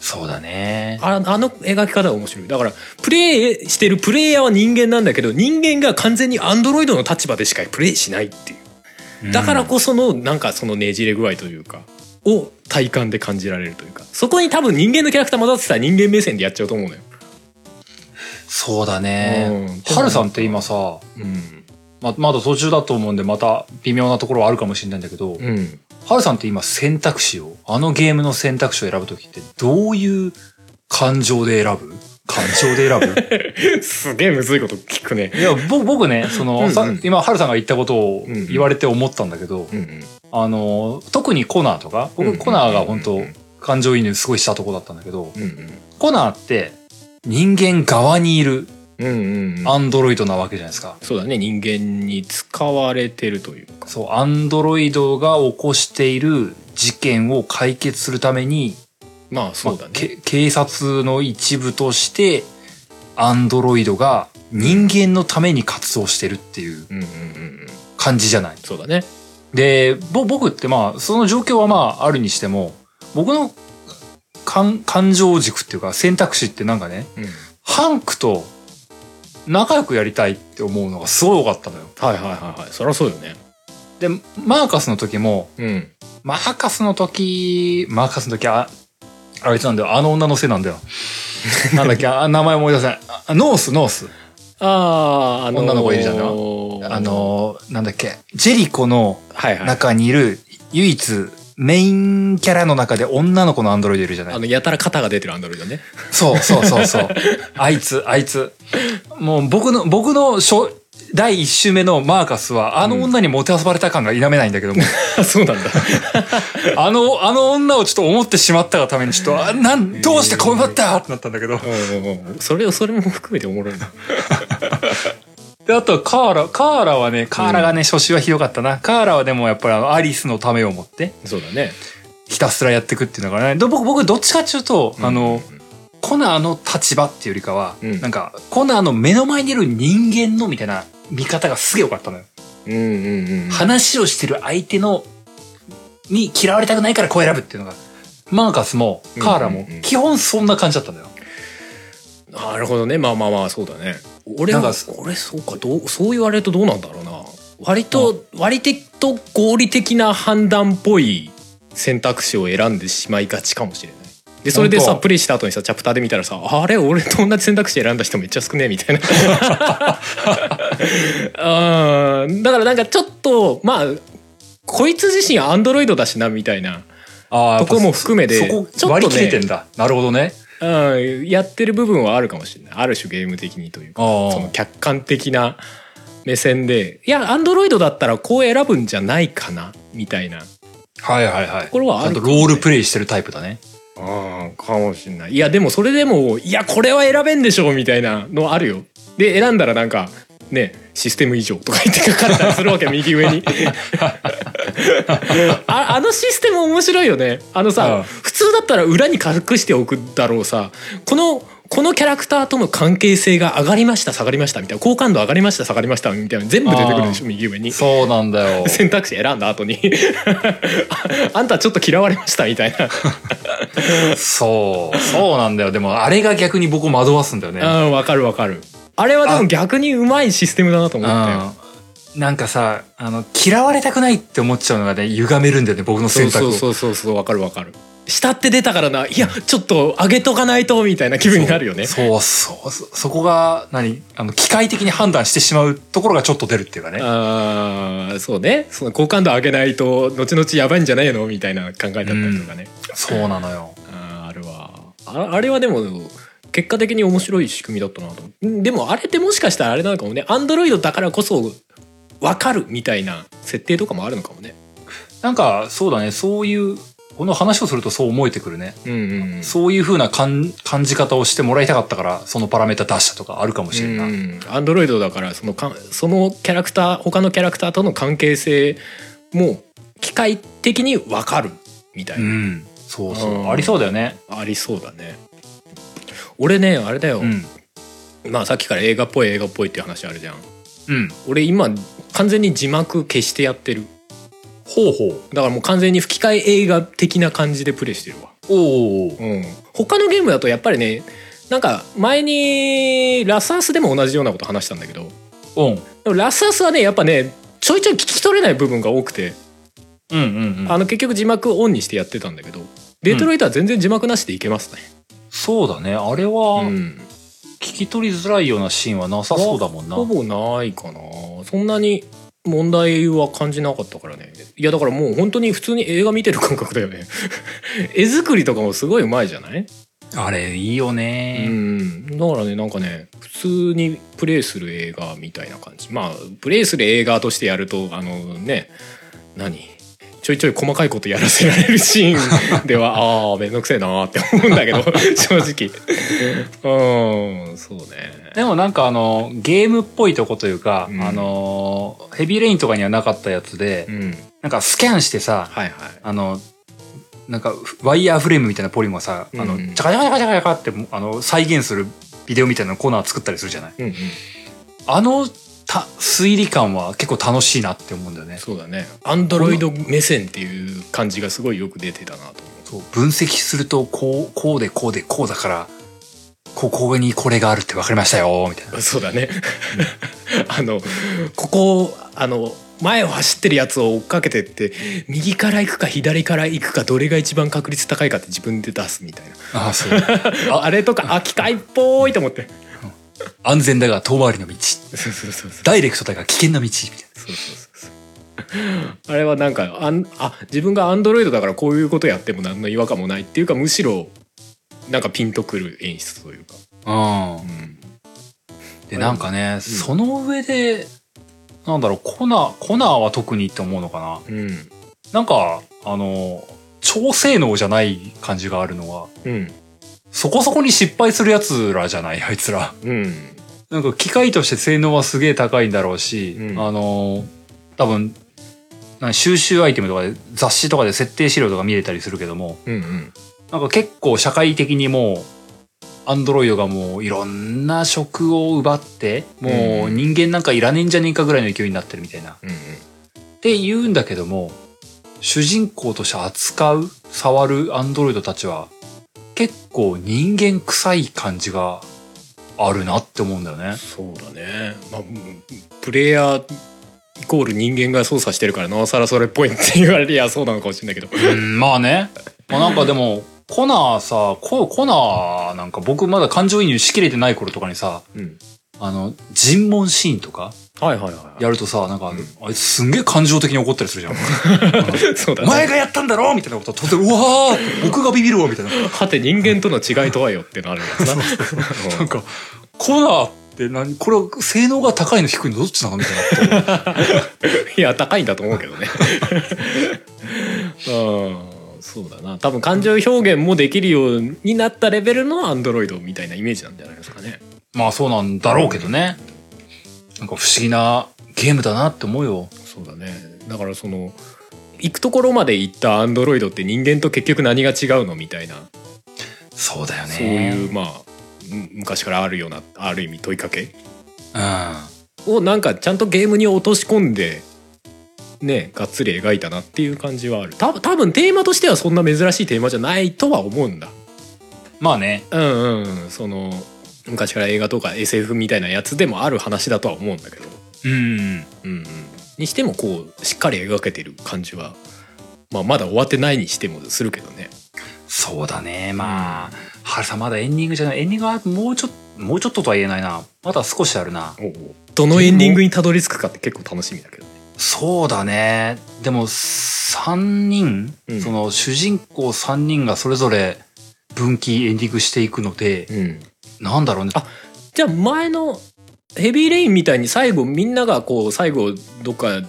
Speaker 1: そうだね。
Speaker 2: ああの描き方は面白い。だからプレイしてるプレイヤーは人間なんだけど人間が完全にアンドロイドの立場でしかプレイしないっていう。だからこそのなんかそのねじれ具合というかを体感で感じられるというか。そこに多分人間のキャラクター混ざってたら人間目線でやっちゃうと思うのよ。
Speaker 1: そうだね。
Speaker 2: うん。
Speaker 1: はるさんって今さ
Speaker 2: うん。
Speaker 1: ままだ途中だと思うんでまた微妙なところはあるかもしれないんだけど
Speaker 2: うん。
Speaker 1: はるさんって今選択肢をあのゲームの選択肢を選ぶ時ってどういう感情で選ぶ？感情で選ぶ？
Speaker 2: すげえむずいこと聞くね。
Speaker 1: いやぼ僕ねその、
Speaker 2: うんうん
Speaker 1: さ今はるさんが言ったことを言われて思ったんだけど、
Speaker 2: うんうん。
Speaker 1: あの特にコナーとか僕コナーが本当感情移入すごいしたとこだったんだけど、
Speaker 2: うんうん。
Speaker 1: コナーって人間側にいる。アンドロイドなわけじゃないですか。
Speaker 2: そうだね。人間に使われてるというか。
Speaker 1: そう、アンドロイドが起こしている事件を解決するために、
Speaker 2: まあそうだね。
Speaker 1: まあけ警察の一部として、アンドロイドが人間のために活動してるっていう
Speaker 2: うんうんうんうん。
Speaker 1: 感じじゃない。
Speaker 2: そうだね。
Speaker 1: で、ぼ僕ってまあ、その状況はまああるにしても、僕の感感情軸っていうか選択肢ってなんかね、
Speaker 2: うん。
Speaker 1: ハンクと仲良くやりたいって思うのがすごい多かったのよ。
Speaker 2: はいはいはいはい。そりゃそうよね。
Speaker 1: で、マーカスの時も、
Speaker 2: うん。
Speaker 1: マーカスの時、マーカスの時、あ、あいつなんだよ。あの女のせいなんだよ。なんだっけ、あ名前思い出せない。あノース、ノース。
Speaker 2: ああ、あのー
Speaker 1: 女の子いるじゃんあの、なんだっけ、ジェリコの。中にいる唯一メインキャラの中で女の子のアンドロイドいるじゃない？
Speaker 2: あの、やたら肩が出てるアンドロイドね。
Speaker 1: そうそうそうそう。あいつ、あいつ。もう僕の、僕の初第一週目のマーカスは、あの女にもてあそばれた感が否めないんだけども、
Speaker 2: そうなんだ。
Speaker 1: あの、あの女をちょっと思ってしまったがために、ちょっと、あなん、どうしてこうなった？ってなったんだけど。
Speaker 2: うんうんうん。それを、それも含めておもろいな。
Speaker 1: で、あとはカーラ、カーラはね、カーラがね、初週はひどかったな。カーラはでもやっぱりアリスのためを持って、
Speaker 2: そうだね。
Speaker 1: ひたすらやっていくっていうのがね、で僕、僕、どっちかっていうと、あの、コナーの立場っていうよりかは、
Speaker 2: うん
Speaker 1: なんか、コナーの目の前にいる人間のみたいな見方がすげえ良かったのよ。
Speaker 2: うんうんうん。
Speaker 1: 話をしてる相手の、に嫌われたくないからこう選ぶっていうのが、マーカスもカーラも
Speaker 2: うんうんうん
Speaker 1: 基本そんな感じだったんだよ。
Speaker 2: なるほどね。まあまあまあ、そうだね。俺は俺、そうか、どう、そう言われるとどうなんだろうな。割と、割と合理的な判断っぽい選択肢を選んでしまいがちかもしれない。で、それでさ、プレイした後にさ、チャプターで見たらさ、あれ、俺と同じ選択肢選んだ人めっちゃ少ねえみたいな。うん。だからなんかちょっと、まあ、こいつ自身アンドロイドだしな、みたいな。
Speaker 1: あ
Speaker 2: とこも含めてちょっとね
Speaker 1: 割り切れてんだ。なるほどね。
Speaker 2: うん、やってる部分はあるかもしれない。ある種ゲーム的にというか、その客観的な目線で、いや、アンドロイドだったらこう選ぶんじゃないかな、みたいな。
Speaker 1: はいはいはい。
Speaker 2: これはあ
Speaker 1: ちゃんと
Speaker 2: る
Speaker 1: ロールプレイしてるタイプだね。
Speaker 2: ああ、かもしれない。いや、でもそれでも、いや、これは選べんでしょ、みたいなのあるよ。で、選んだらなんか、ねシステム異常とか言って書かれたりするわけ右上に ああのシステム面白いよね。あのさ、
Speaker 1: うん。
Speaker 2: 普通だったら裏に隠しておくだろうさ。このこのキャラクターとの関係性が上がりました下がりましたみたいな。好感度上がりました下がりましたみたいな全部出てくるでしょ右上に。
Speaker 1: そうなんだよ。
Speaker 2: 選択肢選んだ後に。あ あんたちょっと嫌われましたみたいな。
Speaker 1: そう。そうなんだよ。でもあれが逆に僕を惑わすんだよね。
Speaker 2: うんわかるわかる。あれはでも逆にうまいシステムだなと思ったよ
Speaker 1: うんなんかさあの嫌われたくないって思っちゃうのがね歪めるんだよね僕の選択を。
Speaker 2: そうそうそうそうわかるわかる。下って出たからな。いやちょっと上げとかないとみたいな気分になるよね。
Speaker 1: そうそうそそこが何？あの機械的に判断してしまうところがちょっと出るっていうかね。
Speaker 2: あーそうね。その好感度上げないと後々やばいんじゃないの？みたいな考えだったりとかね、
Speaker 1: そうなのよ。
Speaker 2: あーあるわ。ああれはでも結果的に面白い仕組みだったなと。んでもあれってもしかしたらあれなのかもね。アンドロイドだからこそ分かるみたいな設定とかもあるのかもね。
Speaker 1: なんかそうだね。そういうこの話をするとそう思えてくるね、
Speaker 2: うんうんうん。
Speaker 1: そういう風な感感じ方をしてもらいたかったからそのパラメータ出したとかあるかもしれんな、
Speaker 2: うん。アンドロイドだからそのかそのキャラクター他のキャラクターとの関係性も機械的に分かるみたいな、
Speaker 1: うん。そうそう、
Speaker 2: うん。
Speaker 1: ありそうだよね。
Speaker 2: ありそうだね。俺ねあれだよ、
Speaker 1: うん。
Speaker 2: まあさっきから映画っぽい映画っぽいっていう話あるじゃん
Speaker 1: うん。
Speaker 2: 俺今完全に字幕消してやってる。
Speaker 1: ほうほう。
Speaker 2: だからもう完全に吹き替え映画的な感じでプレイしてるわ。
Speaker 1: おお
Speaker 2: うん。他のゲームだとやっぱりねなんか前にラスアスでも同じようなこと話したんだけど。
Speaker 1: うん。
Speaker 2: でもラスアスはねやっぱねちょいちょい聞き取れない部分が多くて。
Speaker 1: うんうんうん。
Speaker 2: あの結局字幕オンにしてやってたんだけど。デトロイトは全然字幕なしでいけますね。
Speaker 1: そうだね。あれは
Speaker 2: うん
Speaker 1: 聞き取りづらいようなシーンはなさそうだもんな、
Speaker 2: ほぼないかな。そんなに問題は感じなかったからね。いやだからもう本当に普通に映画見てる感覚だよね。絵作りとかもすごいうまいじゃない？
Speaker 1: あれいいよ
Speaker 2: う
Speaker 1: ね、
Speaker 2: ん。だからねなんかね普通にプレイする映画みたいな感じ。まあプレイする映画としてやるとあのね何？ちょいちょい細かいことやらせられるシーンでは ああ面倒くせえなーって思うんだけど 正直。うんそうね。
Speaker 1: でもなんかあのゲームっぽいとこというか、
Speaker 2: うん。
Speaker 1: あのヘビーレインとかにはなかったやつで、
Speaker 2: うん。
Speaker 1: なんかスキャンしてさ
Speaker 2: はいはい。
Speaker 1: あのなんかワイヤーフレームみたいなポリゴンがさ、あの
Speaker 2: うん。
Speaker 1: チャカチャカチャカチャカってあの再現するビデオみたいなコーナー作ったりするじゃない。
Speaker 2: うんうん。
Speaker 1: あのた推理感は結構楽しいなって思うんだよね。
Speaker 2: そうだね。アンドロイド目線っていう感じがすごいよく出てたなと思
Speaker 1: そう分析するとこうこうでこうでこうだからここにこれがあるって分かりましたよみたいな。
Speaker 2: う そうだね。あのここあの前を走ってるやつを追っかけてって右から行くか左から行くかどれが一番確率高いかって自分で出すみたいな。
Speaker 1: ああそう。
Speaker 2: ああれとかあ機械っぽいと思って
Speaker 1: 安全だが遠回りの道。
Speaker 2: そうそうそうそう。
Speaker 1: ダイレクトだが危険な道。みたいな
Speaker 2: そうそうそうそう。あれはなんかあんあ自分がアンドロイドだからこういうことやっても何の違和感もないっていうかむしろなんかピンとくる演出というか、
Speaker 1: うん
Speaker 2: うん、
Speaker 1: でなんかね、その上でなんだろうコナーコナーは特にって思うのかな。
Speaker 2: うん。
Speaker 1: なんかあの超性能じゃない感じがあるのは
Speaker 2: うん
Speaker 1: そこそこに失敗するやつらじゃない？あいつら。
Speaker 2: うん。
Speaker 1: なんか機械として性能はすげえ高いんだろうし、
Speaker 2: うん。
Speaker 1: あの多分収集アイテムとかで雑誌とかで設定資料とか見れたりするけども
Speaker 2: うんうん。
Speaker 1: なんか結構社会的にもうアンドロイドがもういろんな職を奪ってもう
Speaker 2: うん。
Speaker 1: 人間なんかいらねえんじゃねえかぐらいの勢いになってるみたいな。っ
Speaker 2: うんうん。
Speaker 1: て言うんだけども主人公として扱う触るアンドロイドたちは結構人間臭い感じがあるなって思うんだよね。
Speaker 2: そうだね、まあ、うんプレイヤーイコール人間が操作してるからなおさらそれっぽいって言われりゃそうなのかもしれないけど
Speaker 1: うん、まあね。まあなんかでも、コナーさ、ココナーなんか僕まだ感情移入しきれてない頃とかにさ、
Speaker 2: うん
Speaker 1: あの、尋問シーンとか
Speaker 2: はいはいはい
Speaker 1: やるとさ、なんか、あいつすんげえ感情的に怒ったりするじゃん。
Speaker 2: そうだ
Speaker 1: お前
Speaker 2: ね
Speaker 1: がやったんだろみたいなこと突然、うわー僕がビビるわみたいな。
Speaker 2: はて人間との違いとはよってのあるやつな。
Speaker 1: なんか、コナーって何？これは性能が高いの低いのどっちなのみたいな。
Speaker 2: いや高いんだと思うけどね。うんそうだな。多分感情表現もできるようになったレベルのアンドロイドみたいなイメージなんじゃないですかね
Speaker 1: まあそうなんだろうけどね。なんか不思議なゲームだなって思うよ。
Speaker 2: そうだねだからその行くところまで行ったアンドロイドって人間と結局何が違うのみたいな、
Speaker 1: そうだよね。
Speaker 2: そういうまあむ昔からあるようなある意味問いかけ
Speaker 1: うん。
Speaker 2: をなんかちゃんとゲームに落とし込んでねがっつり描いたなっていう感じはあるた多分テーマとしてはそんな珍しいテーマじゃないとは思うんだ
Speaker 1: まあね。
Speaker 2: うんうんうんその昔から映画とか SF みたいなやつでもある話だとは思うんだけど
Speaker 1: うん。
Speaker 2: うんうんにしてもこうしっかり描けてる感じは、まあ、まだ終わってないにしてもするけどね
Speaker 1: そうだね。まあ、はるさんまだエンディングじゃない。エンディングはもうちょっと、もうちょっととは言えないな。まだ少しあるな。
Speaker 2: どのエンディングにたどり着くかって結構楽しみだけどね
Speaker 1: そうだね。でも、3人、
Speaker 2: うん
Speaker 1: その主人公3人がそれぞれ分岐エンディングしていくので、
Speaker 2: うん
Speaker 1: なんだろうね。
Speaker 2: あじゃあ前のヘビーレインみたいに最後みんながこう最後どっか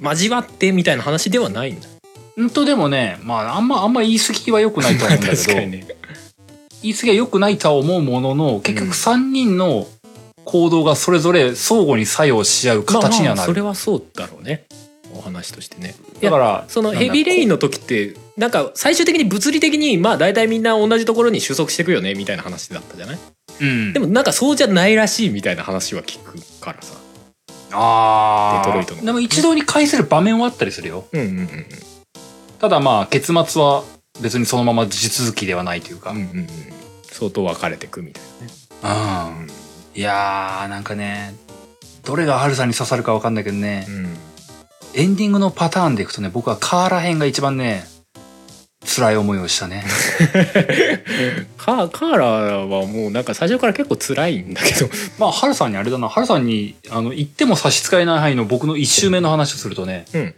Speaker 2: 交わってみたいな話ではないんだ。
Speaker 1: うんとでもね、まあ、あんま、あんま言い過ぎは良くないとは思うんだけど、
Speaker 2: ね
Speaker 1: 言い過ぎは良くないとは思うものの、結局3人の行動がそれぞれ相互に作用し合う形にはなる。
Speaker 2: まあまあそれはそうだろうね。お話としてね。
Speaker 1: だから、
Speaker 2: そのヘビーレインの時ってなんか最終的に物理的にまあ大体みんな同じところに収束していくよねみたいな話だったじゃない？
Speaker 1: うん。
Speaker 2: でもなんかそうじゃないらしいみたいな話は聞くからさ
Speaker 1: ああ。
Speaker 2: デトロイトの
Speaker 1: でも一堂に会する場面はあったりするよ。
Speaker 2: うんうんうん
Speaker 1: ただまあ、結末は別にそのまま地続きではないというか。
Speaker 2: うんうんうん相当分かれてくみたいなね
Speaker 1: うん。いやー、なんかね、どれがハルさんに刺さるかわかんないけどね、
Speaker 2: うん
Speaker 1: エンディングのパターンでいくとね、僕はカーラ編が一番ね、辛い思いをしたね。
Speaker 2: カカーラはもうなんか最初から結構辛いんだけど
Speaker 1: まあ、ハルさんにあれだな、ハルさんに、あの、言っても差し支えない範囲の僕の一周目の話をするとね、
Speaker 2: うん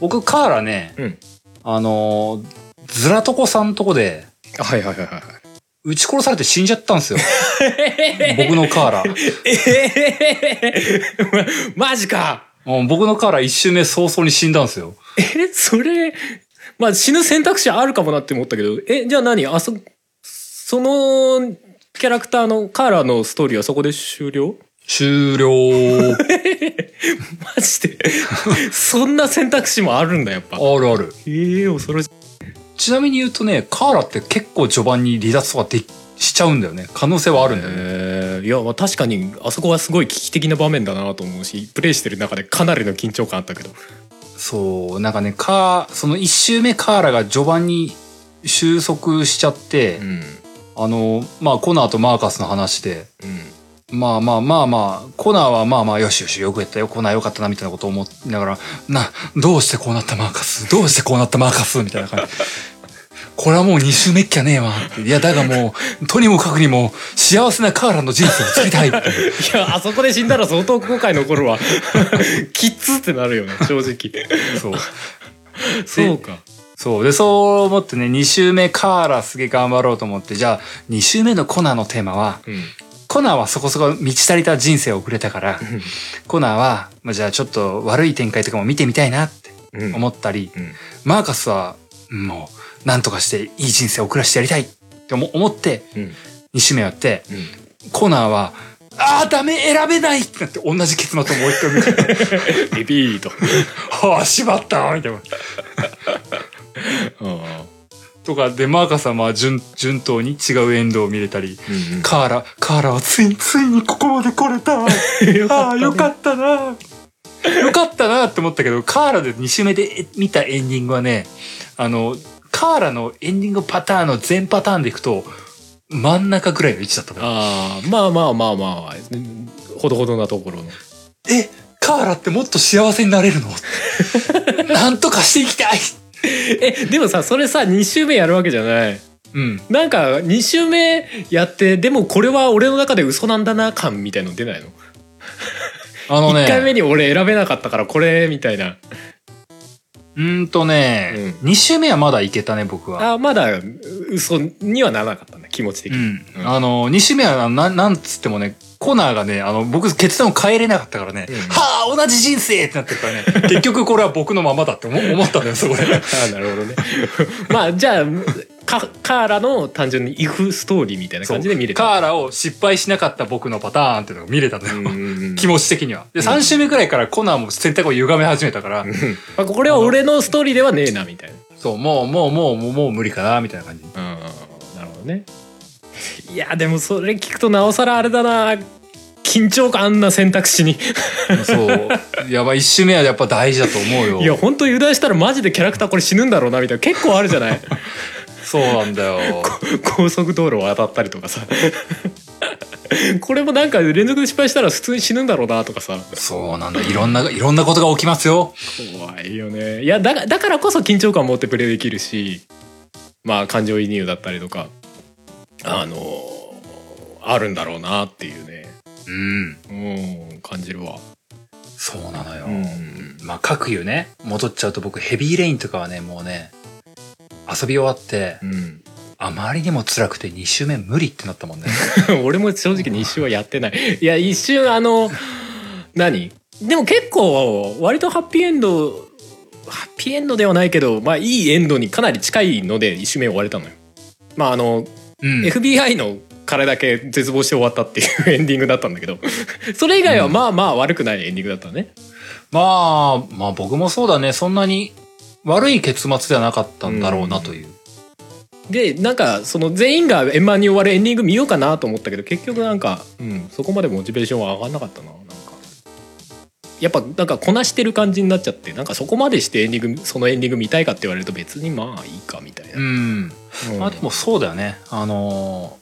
Speaker 1: 僕、カーラね、
Speaker 2: うん
Speaker 1: あのー、ズラトコさんとこで、
Speaker 2: はいはいはいはい
Speaker 1: 撃ち殺されて死んじゃったんですよ。僕のカーラ。
Speaker 2: ええマジか
Speaker 1: うん僕のカーラ一周目早々に死んだんですよ。
Speaker 2: えそれまあ死ぬ選択肢あるかもなって思ったけどえじゃあ何？あそそのキャラクターのカーラのストーリーはそこで終了？
Speaker 1: 終了。
Speaker 2: マジで？そんな選択肢もあるんだやっぱ
Speaker 1: あるある。
Speaker 2: ええ恐ろしい
Speaker 1: ちなみに言うとね、カーラって結構序盤に離脱とかでしちゃうんだよね。可能性はあるんだよね。
Speaker 2: えーいやまあ確かにあそこはすごい危機的な場面だなと思うしプレイしてる中でかなりの緊張感あったけど
Speaker 1: そう、なんかね、カー、その一周目カーラが序盤に収束しちゃって、
Speaker 2: うん
Speaker 1: あの、まあ、コナーとマーカスの話で、
Speaker 2: うん
Speaker 1: まあまあまあまあ、コナーはまあまあ、よしよし、よくやったよ、コナーよかったな、みたいなことを思いながら、な、どうしてこうなったマーカスどうしてこうなったマーカスみたいな感じ。これはもう二周目っきゃねえわ。いや、だがもう、とにもかくにも、幸せなカーラの人生を作りたい。
Speaker 2: いやあそこで死んだら相当後悔残るわ キッズってなるよね正直
Speaker 1: そう。
Speaker 2: そうか
Speaker 1: そう。で、そう思ってね、2周目カーラすげえ頑張ろうと思って、じゃあ、2周目のコナーのテーマは、
Speaker 2: うん
Speaker 1: コナーはそこそこ満ち足りた人生を送れたから、コナーは、まあ、じゃあちょっと悪い展開とかも見てみたいなって
Speaker 2: うん
Speaker 1: 思ったり、
Speaker 2: うん
Speaker 1: マーカスは、もう、なんとかしていい人生を送らせてやりたいって思思って、
Speaker 2: うん。
Speaker 1: 2周目やって、
Speaker 2: うん。
Speaker 1: コナーは、ああ、ダメ、選べないってなって同じ結末をもう一回見て、
Speaker 2: リピート
Speaker 1: は あ、しまったみたいな。
Speaker 2: うん。
Speaker 1: とかで、マーカスはまあ順、順当に違うエンドを見れたり、
Speaker 2: うん
Speaker 1: カーラ、カーラはつい、ついにここまで来れた。ああ、よかったな。よかったなって思ったけど、カーラで2周目で見たエンディングはね、あの、カーラのエンディングパターンの全パターンでいくと、真ん中ぐらいの位置だった。
Speaker 2: ああまあまあまあまあほどほどなところの
Speaker 1: え、カーラってもっと幸せになれるのなんとかしていきたい
Speaker 2: えでもさそれさ2周目やるわけじゃない
Speaker 1: うん。
Speaker 2: なんか2周目やってでもこれは俺の中で嘘なんだな感みたいの出ないの
Speaker 1: あのね、
Speaker 2: 1回目に俺選べなかったからこれみたいな
Speaker 1: うーんとね、2周目はまだいけたね、僕は。
Speaker 2: あまだ嘘にはならなかったんだ気持ち的に、
Speaker 1: うん。
Speaker 2: うん
Speaker 1: あの、2周目はな、なんつってもね、コナーがね、あの、僕決断を変えれなかったからね、
Speaker 2: うん
Speaker 1: はあ、同じ人生ってなってるからね、結局これは僕のままだって思思ったんだよ、そこで。
Speaker 2: あなるほどね まあじゃあカカーラの単純にイフストーリーみたいな感じで見れた。
Speaker 1: カーラを失敗しなかった僕のパターンっていうのが見れたのよ。気持ち的には。で、3週目くらいからコナーも選択を歪め始めたから、
Speaker 2: あこれは俺のストーリーではねえなみたいな。
Speaker 1: そう、もう、もう、もう、もう、もう無理かな、みたいな感じ。
Speaker 2: うん。なるほどね。いやでもそれ聞くとなおさらあれだな。緊張感あんな選択肢に。
Speaker 1: そう。やばい、1週目はやっぱ大事だと思うよ。
Speaker 2: いや本当油断したらマジでキャラクターこれ死ぬんだろうなみたいな。結構あるじゃない
Speaker 1: そうなんだよ。
Speaker 2: 高速道路を渡ったりとかさ これもなんか連続で失敗したら普通に死ぬんだろうなとかさ
Speaker 1: そうなんだ。いろんな、いろんなことが起きますよ。
Speaker 2: 怖いよねいやだがだからこそ緊張感持ってプレイできるしまあ感情移入だったりとかあのあるんだろうなっていうね
Speaker 1: うん。
Speaker 2: うん感じるわ
Speaker 1: そうなのよ。
Speaker 2: うん
Speaker 1: まあ、各言うね、戻っちゃうと僕、ヘビーレインとかはね、もうね、遊び終わって、
Speaker 2: うん。
Speaker 1: あまりにも辛くて2週目無理ってなったもんね。
Speaker 2: 俺も正直に一周はやってない。いや一瞬あの何？でも結構割とハッピーエンドハッピーエンドではないけどまあいいエンドにかなり近いので一周目終われたのよ。まああの、
Speaker 1: うん。
Speaker 2: FBI の彼だけ絶望して終わったっていう エンディングだったんだけど。それ以外はまあまあ悪くないエンディングだったね。
Speaker 1: まあ、まあ僕もそうだね。そんなに悪い結末ではなかったんだろうなという。
Speaker 2: でなんかその全員が円満に終わるエンディング見ようかなと思ったけど結局なんか、うん、そこまでモチベーションは上がんなかったななんかやっぱなんかこなしてる感じになっちゃってなんかそこまでしてエンディングそのエンディング見たいかって言われると別にまあいいかみたいな、
Speaker 1: うん。
Speaker 2: うん
Speaker 1: まあでもそうだよね。あの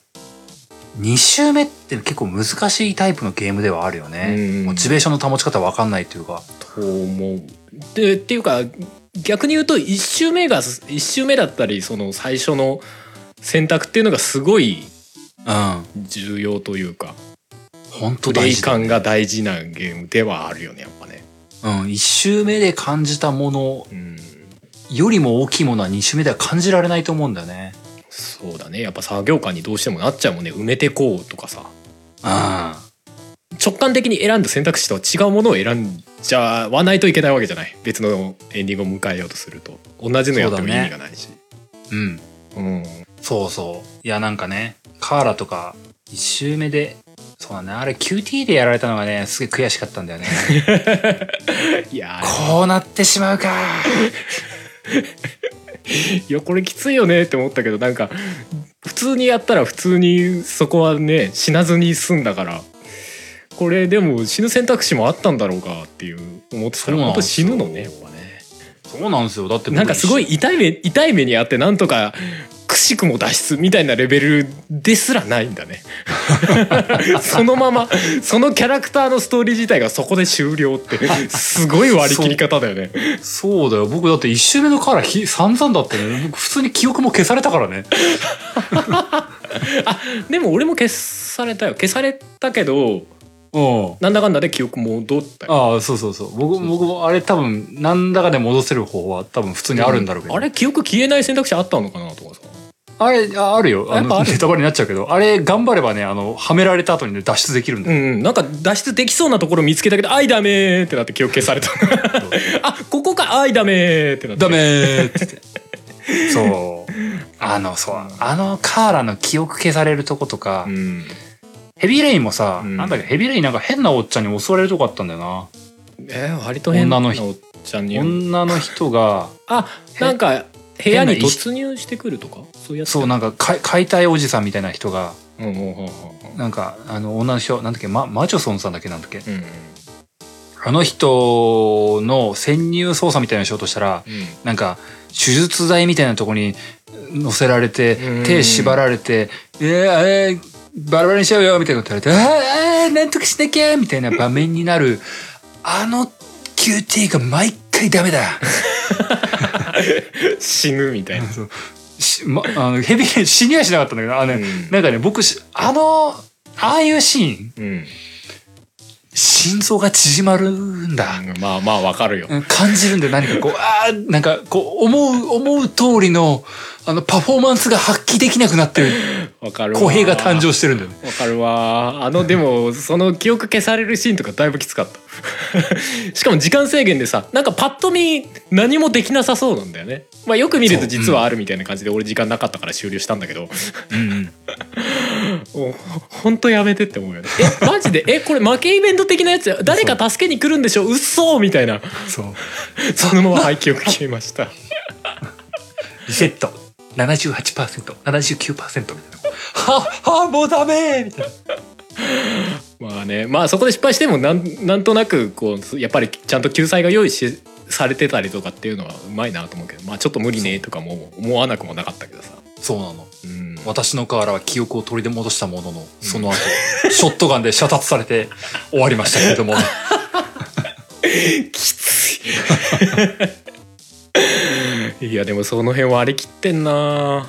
Speaker 1: ー、2週目って結構難しいタイプのゲームではあるよね。
Speaker 2: うん
Speaker 1: モチベーションの保ち方わかんないというか。
Speaker 2: と思うでっていうか逆に言うと1周目が1周目だったりその最初の選択っていうのがすごい
Speaker 1: うん。
Speaker 2: 重要というか
Speaker 1: 本当
Speaker 2: プレ感が大事なゲームではあるよねやっぱね。
Speaker 1: うん。1週目で感じたもの
Speaker 2: うん
Speaker 1: よりも大きいものは2週目では感じられないと思うんだよね。
Speaker 2: そうだねやっぱ作業感にどうしてもなっちゃうもんね埋めてこうとかさ
Speaker 1: うん。
Speaker 2: 直感的に選んだ選択肢とは違うものを選んじゃわないといけないわけじゃない別のエンディングを迎えようとすると同じのやっても意味がないし
Speaker 1: うん。
Speaker 2: う,、
Speaker 1: そうそう。いや、なんかね、カーラとか、1周目で、そうだね、あれ QT でやられたのがね、すげえ悔しかったんだよね。
Speaker 2: ん いや
Speaker 1: こうなってしまうか。
Speaker 2: いやこれきついよねって思ったけどなんか普通にやったら普通にそこはね死なずに済んだからこれでも死ぬ選択肢もあったんだろうかっていう思ってたら本当死ぬのねやっぱね
Speaker 1: そうなんですよ。だって僕
Speaker 2: なんかすごい痛い目痛い目にあってなんとかくしくも脱出みたいなレベルですらないんだね そのままそのキャラクターのストーリー自体がそこで終了ってすごい割り切り方だよね
Speaker 1: そうだよ。僕だって1周目のカーラひ散々だったね。僕普通に記憶も消されたからね。
Speaker 2: でも俺も消されたよ消されたけど
Speaker 1: うん。
Speaker 2: なんだかんだで記憶戻ったよ
Speaker 1: ああ、そうそうそう。僕、僕もあれ多分、なんだかで戻せる方法は多分普通にあるんだろうけど。
Speaker 2: あれ記憶消えない選択肢あったのかなとかさ
Speaker 1: あれ、ああるよ。あの、ネタバレになっちゃうけど、あれ頑張ればね、あの、はめられた後にね、脱出できるんだよ。
Speaker 2: うんうんなんか脱出できそうなところ見つけたけど「あいダメ!」ってなって記憶消された あここか「あいダメ!」ってなって
Speaker 1: ダメって。そう。あの、そう。あのカーラの記憶消されるとことか、
Speaker 2: うん
Speaker 1: ヘビーレインもさ、
Speaker 2: うん。
Speaker 1: なんだっけ、ヘビーレインなんか変なおっちゃんに襲われるとこあったんだよな。
Speaker 2: えー割と変な
Speaker 1: 女の人。
Speaker 2: おっちゃんに。
Speaker 1: 女の人が、
Speaker 2: あなんか部屋に突入してくるとか？そういうやつ
Speaker 1: そう、なんか、か解体おじさんみたいな人が、
Speaker 2: うんうんうんうん。
Speaker 1: なんか、あの、女の人、なんだっけ、ママジョソンさんだっけなんだっけ。
Speaker 2: うん。うん
Speaker 1: あの人の潜入捜査みたいなのしようとしたら、なんか、手術台みたいなとこに乗せられて
Speaker 2: うん、
Speaker 1: 手縛られて、えー、あれ、バラバラにしちゃうよみたいなこと言われて、あーあー、なんとかしなきゃみたいな場面になる、あの QT が毎回ダメだ。
Speaker 2: 死ぬみたいな
Speaker 1: そうしま、あのヘビー死にはしなかったんだけど、あのね、
Speaker 2: うん
Speaker 1: なんかね、僕し、あの、ああいうシーン、
Speaker 2: うん
Speaker 1: 心臓が縮まるんだ。
Speaker 2: まあまあわかるよ
Speaker 1: うん感じるんで何かこう、ああ、なんかこう、思う、思う通りの、あの、パフォーマンスが発揮できなくなってる。
Speaker 2: わかるわ。
Speaker 1: 公平が誕生してるんだよね。
Speaker 2: わかるわ。あのでもその記憶消されるシーンとかだいぶきつかった。しかも時間制限でさなんかパッと見何もできなさそうなんだよね。まあよく見ると実はあるみたいな感じで俺時間なかったから終了したんだけど。
Speaker 1: うん
Speaker 2: ほんとやめてって思うよね。えマジで？えこれ負けイベント的なやつ？や誰か助けに来るんでしょ？うっそみたいな。
Speaker 1: そう。
Speaker 2: そのまま廃棄を消えました。
Speaker 1: リセット 78%79% みたいな。ははもうダメみたいな。
Speaker 2: まあねまあそこで失敗してもなんなんとなくこうやっぱりちゃんと救済が用意しされてたりとかっていうのはうまいなと思うけどまあちょっと無理ねとかも思わなくもなかったけどさ。
Speaker 1: そうなの。
Speaker 2: うん。
Speaker 1: 私の瓦は記憶を取り戻したもののその後、ショットガンで射殺されて終わりましたけれども。
Speaker 2: きつい いやでもその辺割り切ってんな。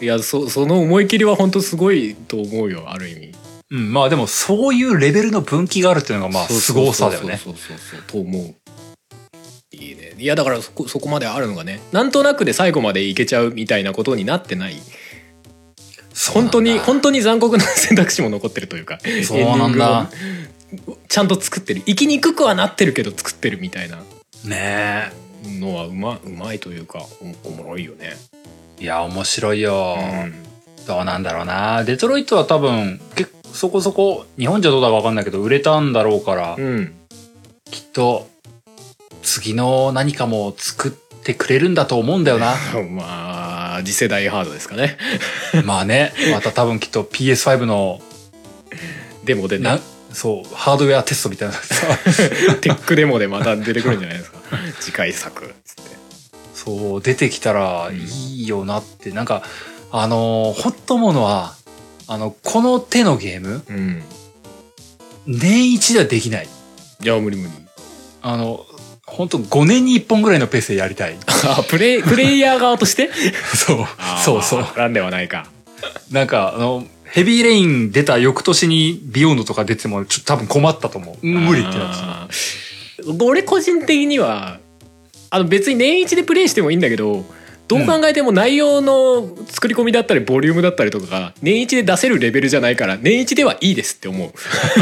Speaker 2: いやそその思い切りは本当すごいと思うよある意味。
Speaker 1: うん、まあでもそういうレベルの分岐があるっていうのがまあ
Speaker 2: そう
Speaker 1: 凄さだよね。
Speaker 2: そうそうそうそう。と思う。いいね。いやだからそこそこまであるのがねなんとなくで最後までいけちゃうみたいなことになってない。本当に本当に残酷な選択肢も残ってるというか
Speaker 1: そうなんだ。
Speaker 2: ちゃんと作ってる。生きにくくはなってるけど作ってるみたいな。
Speaker 1: ね
Speaker 2: のはうまうまいというかおおもろいよね。
Speaker 1: えいや面白いよ、
Speaker 2: うん。
Speaker 1: どうなんだろうな。デトロイトは多分結構そこそこ日本じゃどうだか分かんないけど売れたんだろうから、
Speaker 2: うん、
Speaker 1: きっと次の何かも作ってくれるんだと思うんだよな。
Speaker 2: まあ次世代ハードですかね。
Speaker 1: まあね。また多分きっと PS5 の
Speaker 2: デモでね。
Speaker 1: なそうハードウェアテストみたいなさ。
Speaker 2: テックデモでまた出てくるんじゃないですか 次回作。つって。
Speaker 1: そう出てきたらいいよなって。なんかあのー、ほっと思うのはあのこの手のゲーム
Speaker 2: うん、
Speaker 1: 年一ではできない。
Speaker 2: いや無理無理。
Speaker 1: あの本当5年に1本ぐらいのペースでやりたい。
Speaker 2: あプレイ プレイヤー側として？
Speaker 1: そうそうそう。
Speaker 2: まあなんではないか。
Speaker 1: なんかあの HEAVY RAIN 出た翌年に BEYOND とか出てもちょっと多分困ったと思う。無理ってなってた
Speaker 2: あー俺個人的にはあの別に年一でプレイしてもいいんだけどどう考えても内容の作り込みだったりボリュームだったりとかが年一で出せるレベルじゃないから年一ではいいですって思う。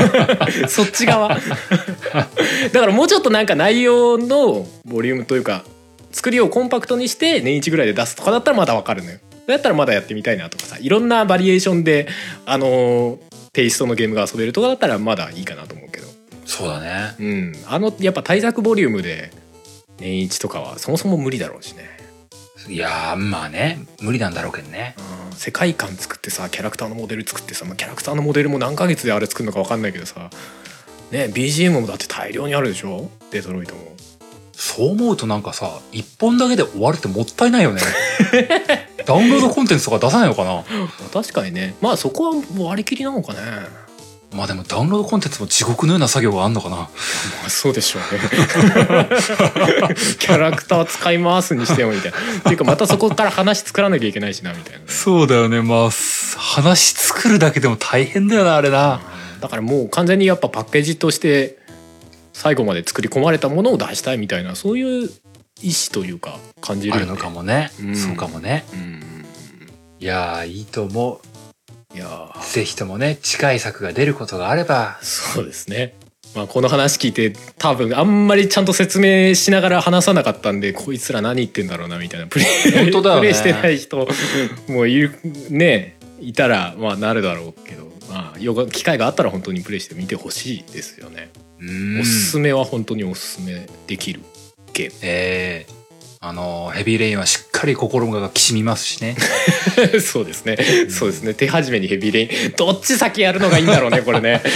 Speaker 2: そっち側。だからもうちょっとなんか内容のボリュームというか作りをコンパクトにして年一ぐらいで出すとかだったらまだわかるのよ。だったらまだやってみたいなとかさいろんなバリエーションであのテイストのゲームが遊べるとかだったらまだいいかなと思うけど
Speaker 1: そうだね。
Speaker 2: うん、あのやっぱ対策ボリュームで年一とかはそもそも無理だろうしね、
Speaker 1: いやーまあね。無理なんだろうけどね。
Speaker 2: うん、世界観作ってさキャラクターのモデル作ってさ、まあ、キャラクターのモデルも何ヶ月であれ作るのか分かんないけどさね BGM もだって大量にあるでしょ？デトロイトも。
Speaker 1: そう思うとなんかさ一本だけで終わるってもったいないよね。ダウンロードコンテンツとか出さないのかな？
Speaker 2: 確かにね。まあそこは割り切りなのかね
Speaker 1: まあでもダウンロードコンテンツも地獄のような作業があんのかな。
Speaker 2: まあそうでしょうね。キャラクター使い回すにしてもみたいな。っていうかまたそこから話作らなきゃいけないしなみたいなね。
Speaker 1: そうだよね。まあ話作るだけでも大変だよなあれな。
Speaker 2: だからもう完全にやっぱパッケージとして最後まで作り込まれたものを出したいみたいなそういう意思というか感じるよね。
Speaker 1: あるのかもね、
Speaker 2: うん。
Speaker 1: そうかもね。
Speaker 2: うん。
Speaker 1: いやーいいと思
Speaker 2: いや
Speaker 1: ぜひともね近い作が出ることがあれば。
Speaker 2: そうですね。まあこの話聞いて多分あんまりちゃんと説明しながら話さなかったんでこいつら何言ってんだろうなみたいな。プレイ
Speaker 1: ね。
Speaker 2: プレイしてない人 もいるねいたらまあなるだろうけど。まあ機会があったら本当にプレイしてみてほしいですよね、
Speaker 1: うん。
Speaker 2: おすすめは本当におすすめできるゲーム
Speaker 1: ええあのヘビーレインはしっかり心がきしみますしね
Speaker 2: そうですね。そうですね。手始めにヘビーレイン。どっち先やるのがいいんだろうね、これね。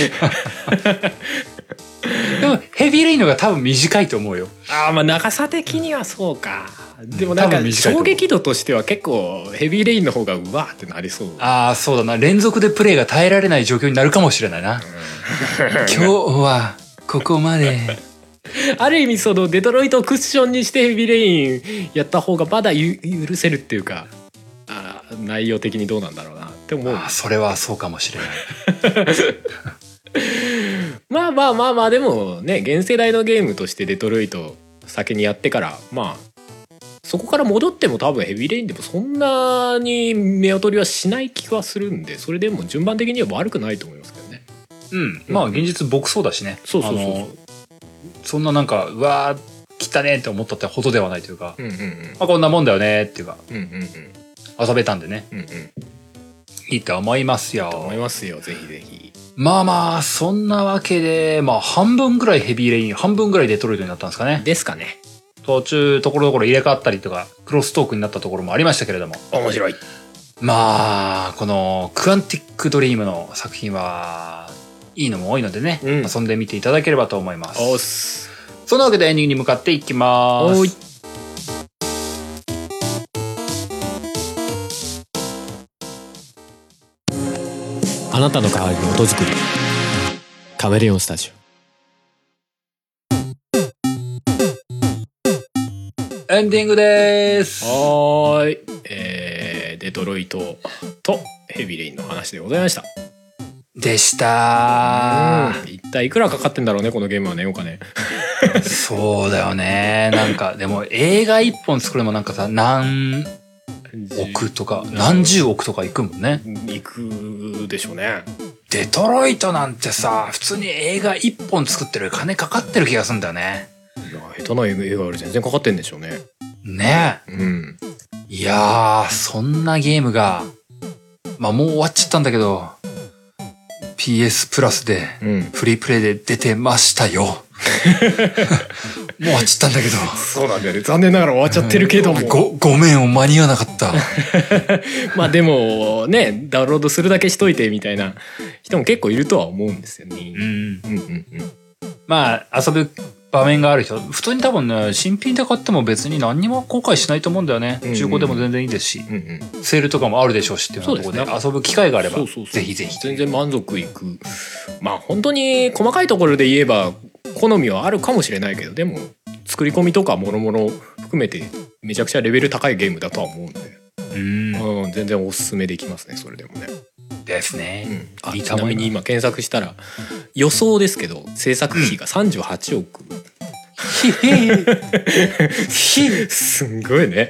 Speaker 1: でもヘビーレインのが多分短いと思うよ
Speaker 2: ああ、まあ長さ的にはそうか。でもなんか衝撃度としては結構ヘビーレインの方がうわーってなりそう。
Speaker 1: ああそうだな連続でプレイが耐えられない状況になるかもしれないな 今日はここまで
Speaker 2: ある意味そのデトロイトをクッションにしてヘビーレインやった方がまだゆ許せるっていうか、あー内容的にどうなんだろうなって思う。
Speaker 1: ああそれはそうかもしれない
Speaker 2: まあまあまあまあでもね現世代のゲームとしてデトロイト先にやってからまあそこから戻っても多分ヘビーレインでもそんなに目劣りはしない気はするんでそれでも順番的には悪くないと思いますけどね
Speaker 1: うん。まあ現実僕そうだしね。
Speaker 2: そうそうそう
Speaker 1: そんななんか、うわー、汚ねって思ったってほどではないというか、
Speaker 2: うんうんうん。
Speaker 1: まあこんなもんだよねっていうか、
Speaker 2: うんうんうん。
Speaker 1: 遊べたんでね、
Speaker 2: うんうん。
Speaker 1: いいと思いますよ。
Speaker 2: と思いますよぜひぜひ。
Speaker 1: まあまあ、そんなわけで、まあ半分ぐらいヘビーレイン、半分ぐらいデトロイトになったんですかね。
Speaker 2: ですかね。
Speaker 1: 途中、ところどころ入れ替わったりとか、クロストークになったところもありましたけれども。
Speaker 2: 面白い。
Speaker 1: まあ、このクアンティックドリームの作品は、いいのも多いのでね、
Speaker 2: うん。
Speaker 1: 遊んでみていただければと思います。
Speaker 2: おっす。
Speaker 1: そんなわけでエンディングに向かっていきます。
Speaker 2: おい。あなたの代わりに音作り。カメレオンスタジ
Speaker 1: エンディングです。
Speaker 2: オはーい。えー、デトロイトとヘビーレインの話でございました
Speaker 1: でした
Speaker 2: うん一体いくらかかってんだろうねこのゲームはねお金
Speaker 1: そうだよね。なんか、でも映画一本作るのもなんかさ、何億とか、何十億とかいくもんね。
Speaker 2: 行くでしょうね
Speaker 1: デトロイトなんてさ、普通に映画一本作ってる金かかってる気がするんだよね。
Speaker 2: いや下手な映画より全然かかってんでしょうね
Speaker 1: ね
Speaker 2: うん
Speaker 1: え。いやー、そんなゲームが、まあもう終わっちゃったんだけど、PS プラスで、
Speaker 2: うん
Speaker 1: フリープレイで出てましたよ。もう終わっちゃったんだけど。
Speaker 2: そうなんだよね残念ながら終わっちゃってるけども、
Speaker 1: ご、ごめん、間に合わなかった。
Speaker 2: まあでもねダウンロードするだけしといてみたいな人も結構いるとは思うんですよね。
Speaker 1: うん。
Speaker 2: うんうんうん
Speaker 1: まあ、遊ぶ場面がある人、普通に多分ね、新品で買っても別に何にも後悔しないと思うんだよね。
Speaker 2: うんうん
Speaker 1: 中古でも全然いいですし、
Speaker 2: うんうん。
Speaker 1: セールとかもあるでしょうしっていうところで。
Speaker 2: そうです
Speaker 1: 遊ぶ機会があれば、
Speaker 2: そうそうそう。
Speaker 1: ぜひぜひ。
Speaker 2: 全然満足いく。まあ本当に細かいところで言えば好みはあるかもしれないけどでも作り込みとかもろもろ含めてめちゃくちゃレベル高いゲームだとは思うんで、
Speaker 1: うん。
Speaker 2: うん、全然おすすめできますねそれでもね。
Speaker 1: です
Speaker 2: う
Speaker 1: ね。
Speaker 2: ん、あちなみに今検索したら予想ですけど制作費が38億、すんごいね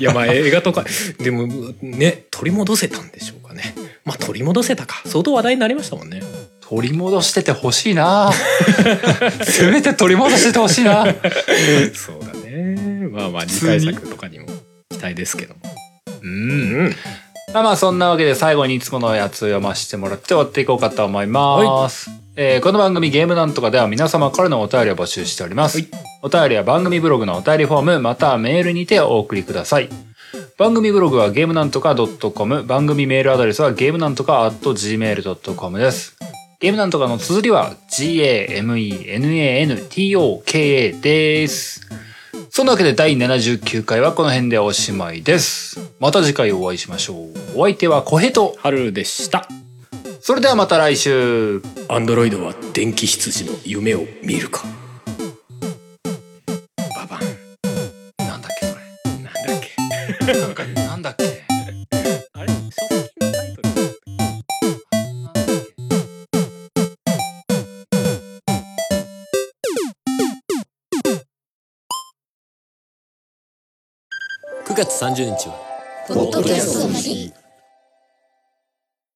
Speaker 2: いやまあ映画とかでもね取り戻せたんでしょうかねまあ取り戻せたか相当話題になりましたもんね
Speaker 1: 取り戻しててほしいなせめて取り戻しててほしいな
Speaker 2: そうだねまあまあ次回作とかにも期待ですけども
Speaker 1: う。
Speaker 2: うんん
Speaker 1: まあまあそんなわけで最後にいつものやつを読ませてもらって終わっていこうかと思います。えーこの番組ゲームなんとかでは皆様からのお便りを募集しております。
Speaker 2: はい
Speaker 1: お便りは番組ブログのお便りフォームまたはメールにてお送りください。番組ブログはゲームなんとか .com 番組メールアドレスはゲームなんとか .gmail.com です。ゲームなんとかの綴りは GAMENANTOKA です。そんなわけで第79回はこの辺でおしまいです。また次回お会いしましょう。お相手は小平と、
Speaker 2: 春でした
Speaker 1: それではまた来週。
Speaker 2: アンドロイドは電気羊の夢を見るか9月30日は。
Speaker 3: ポッドキャストの日。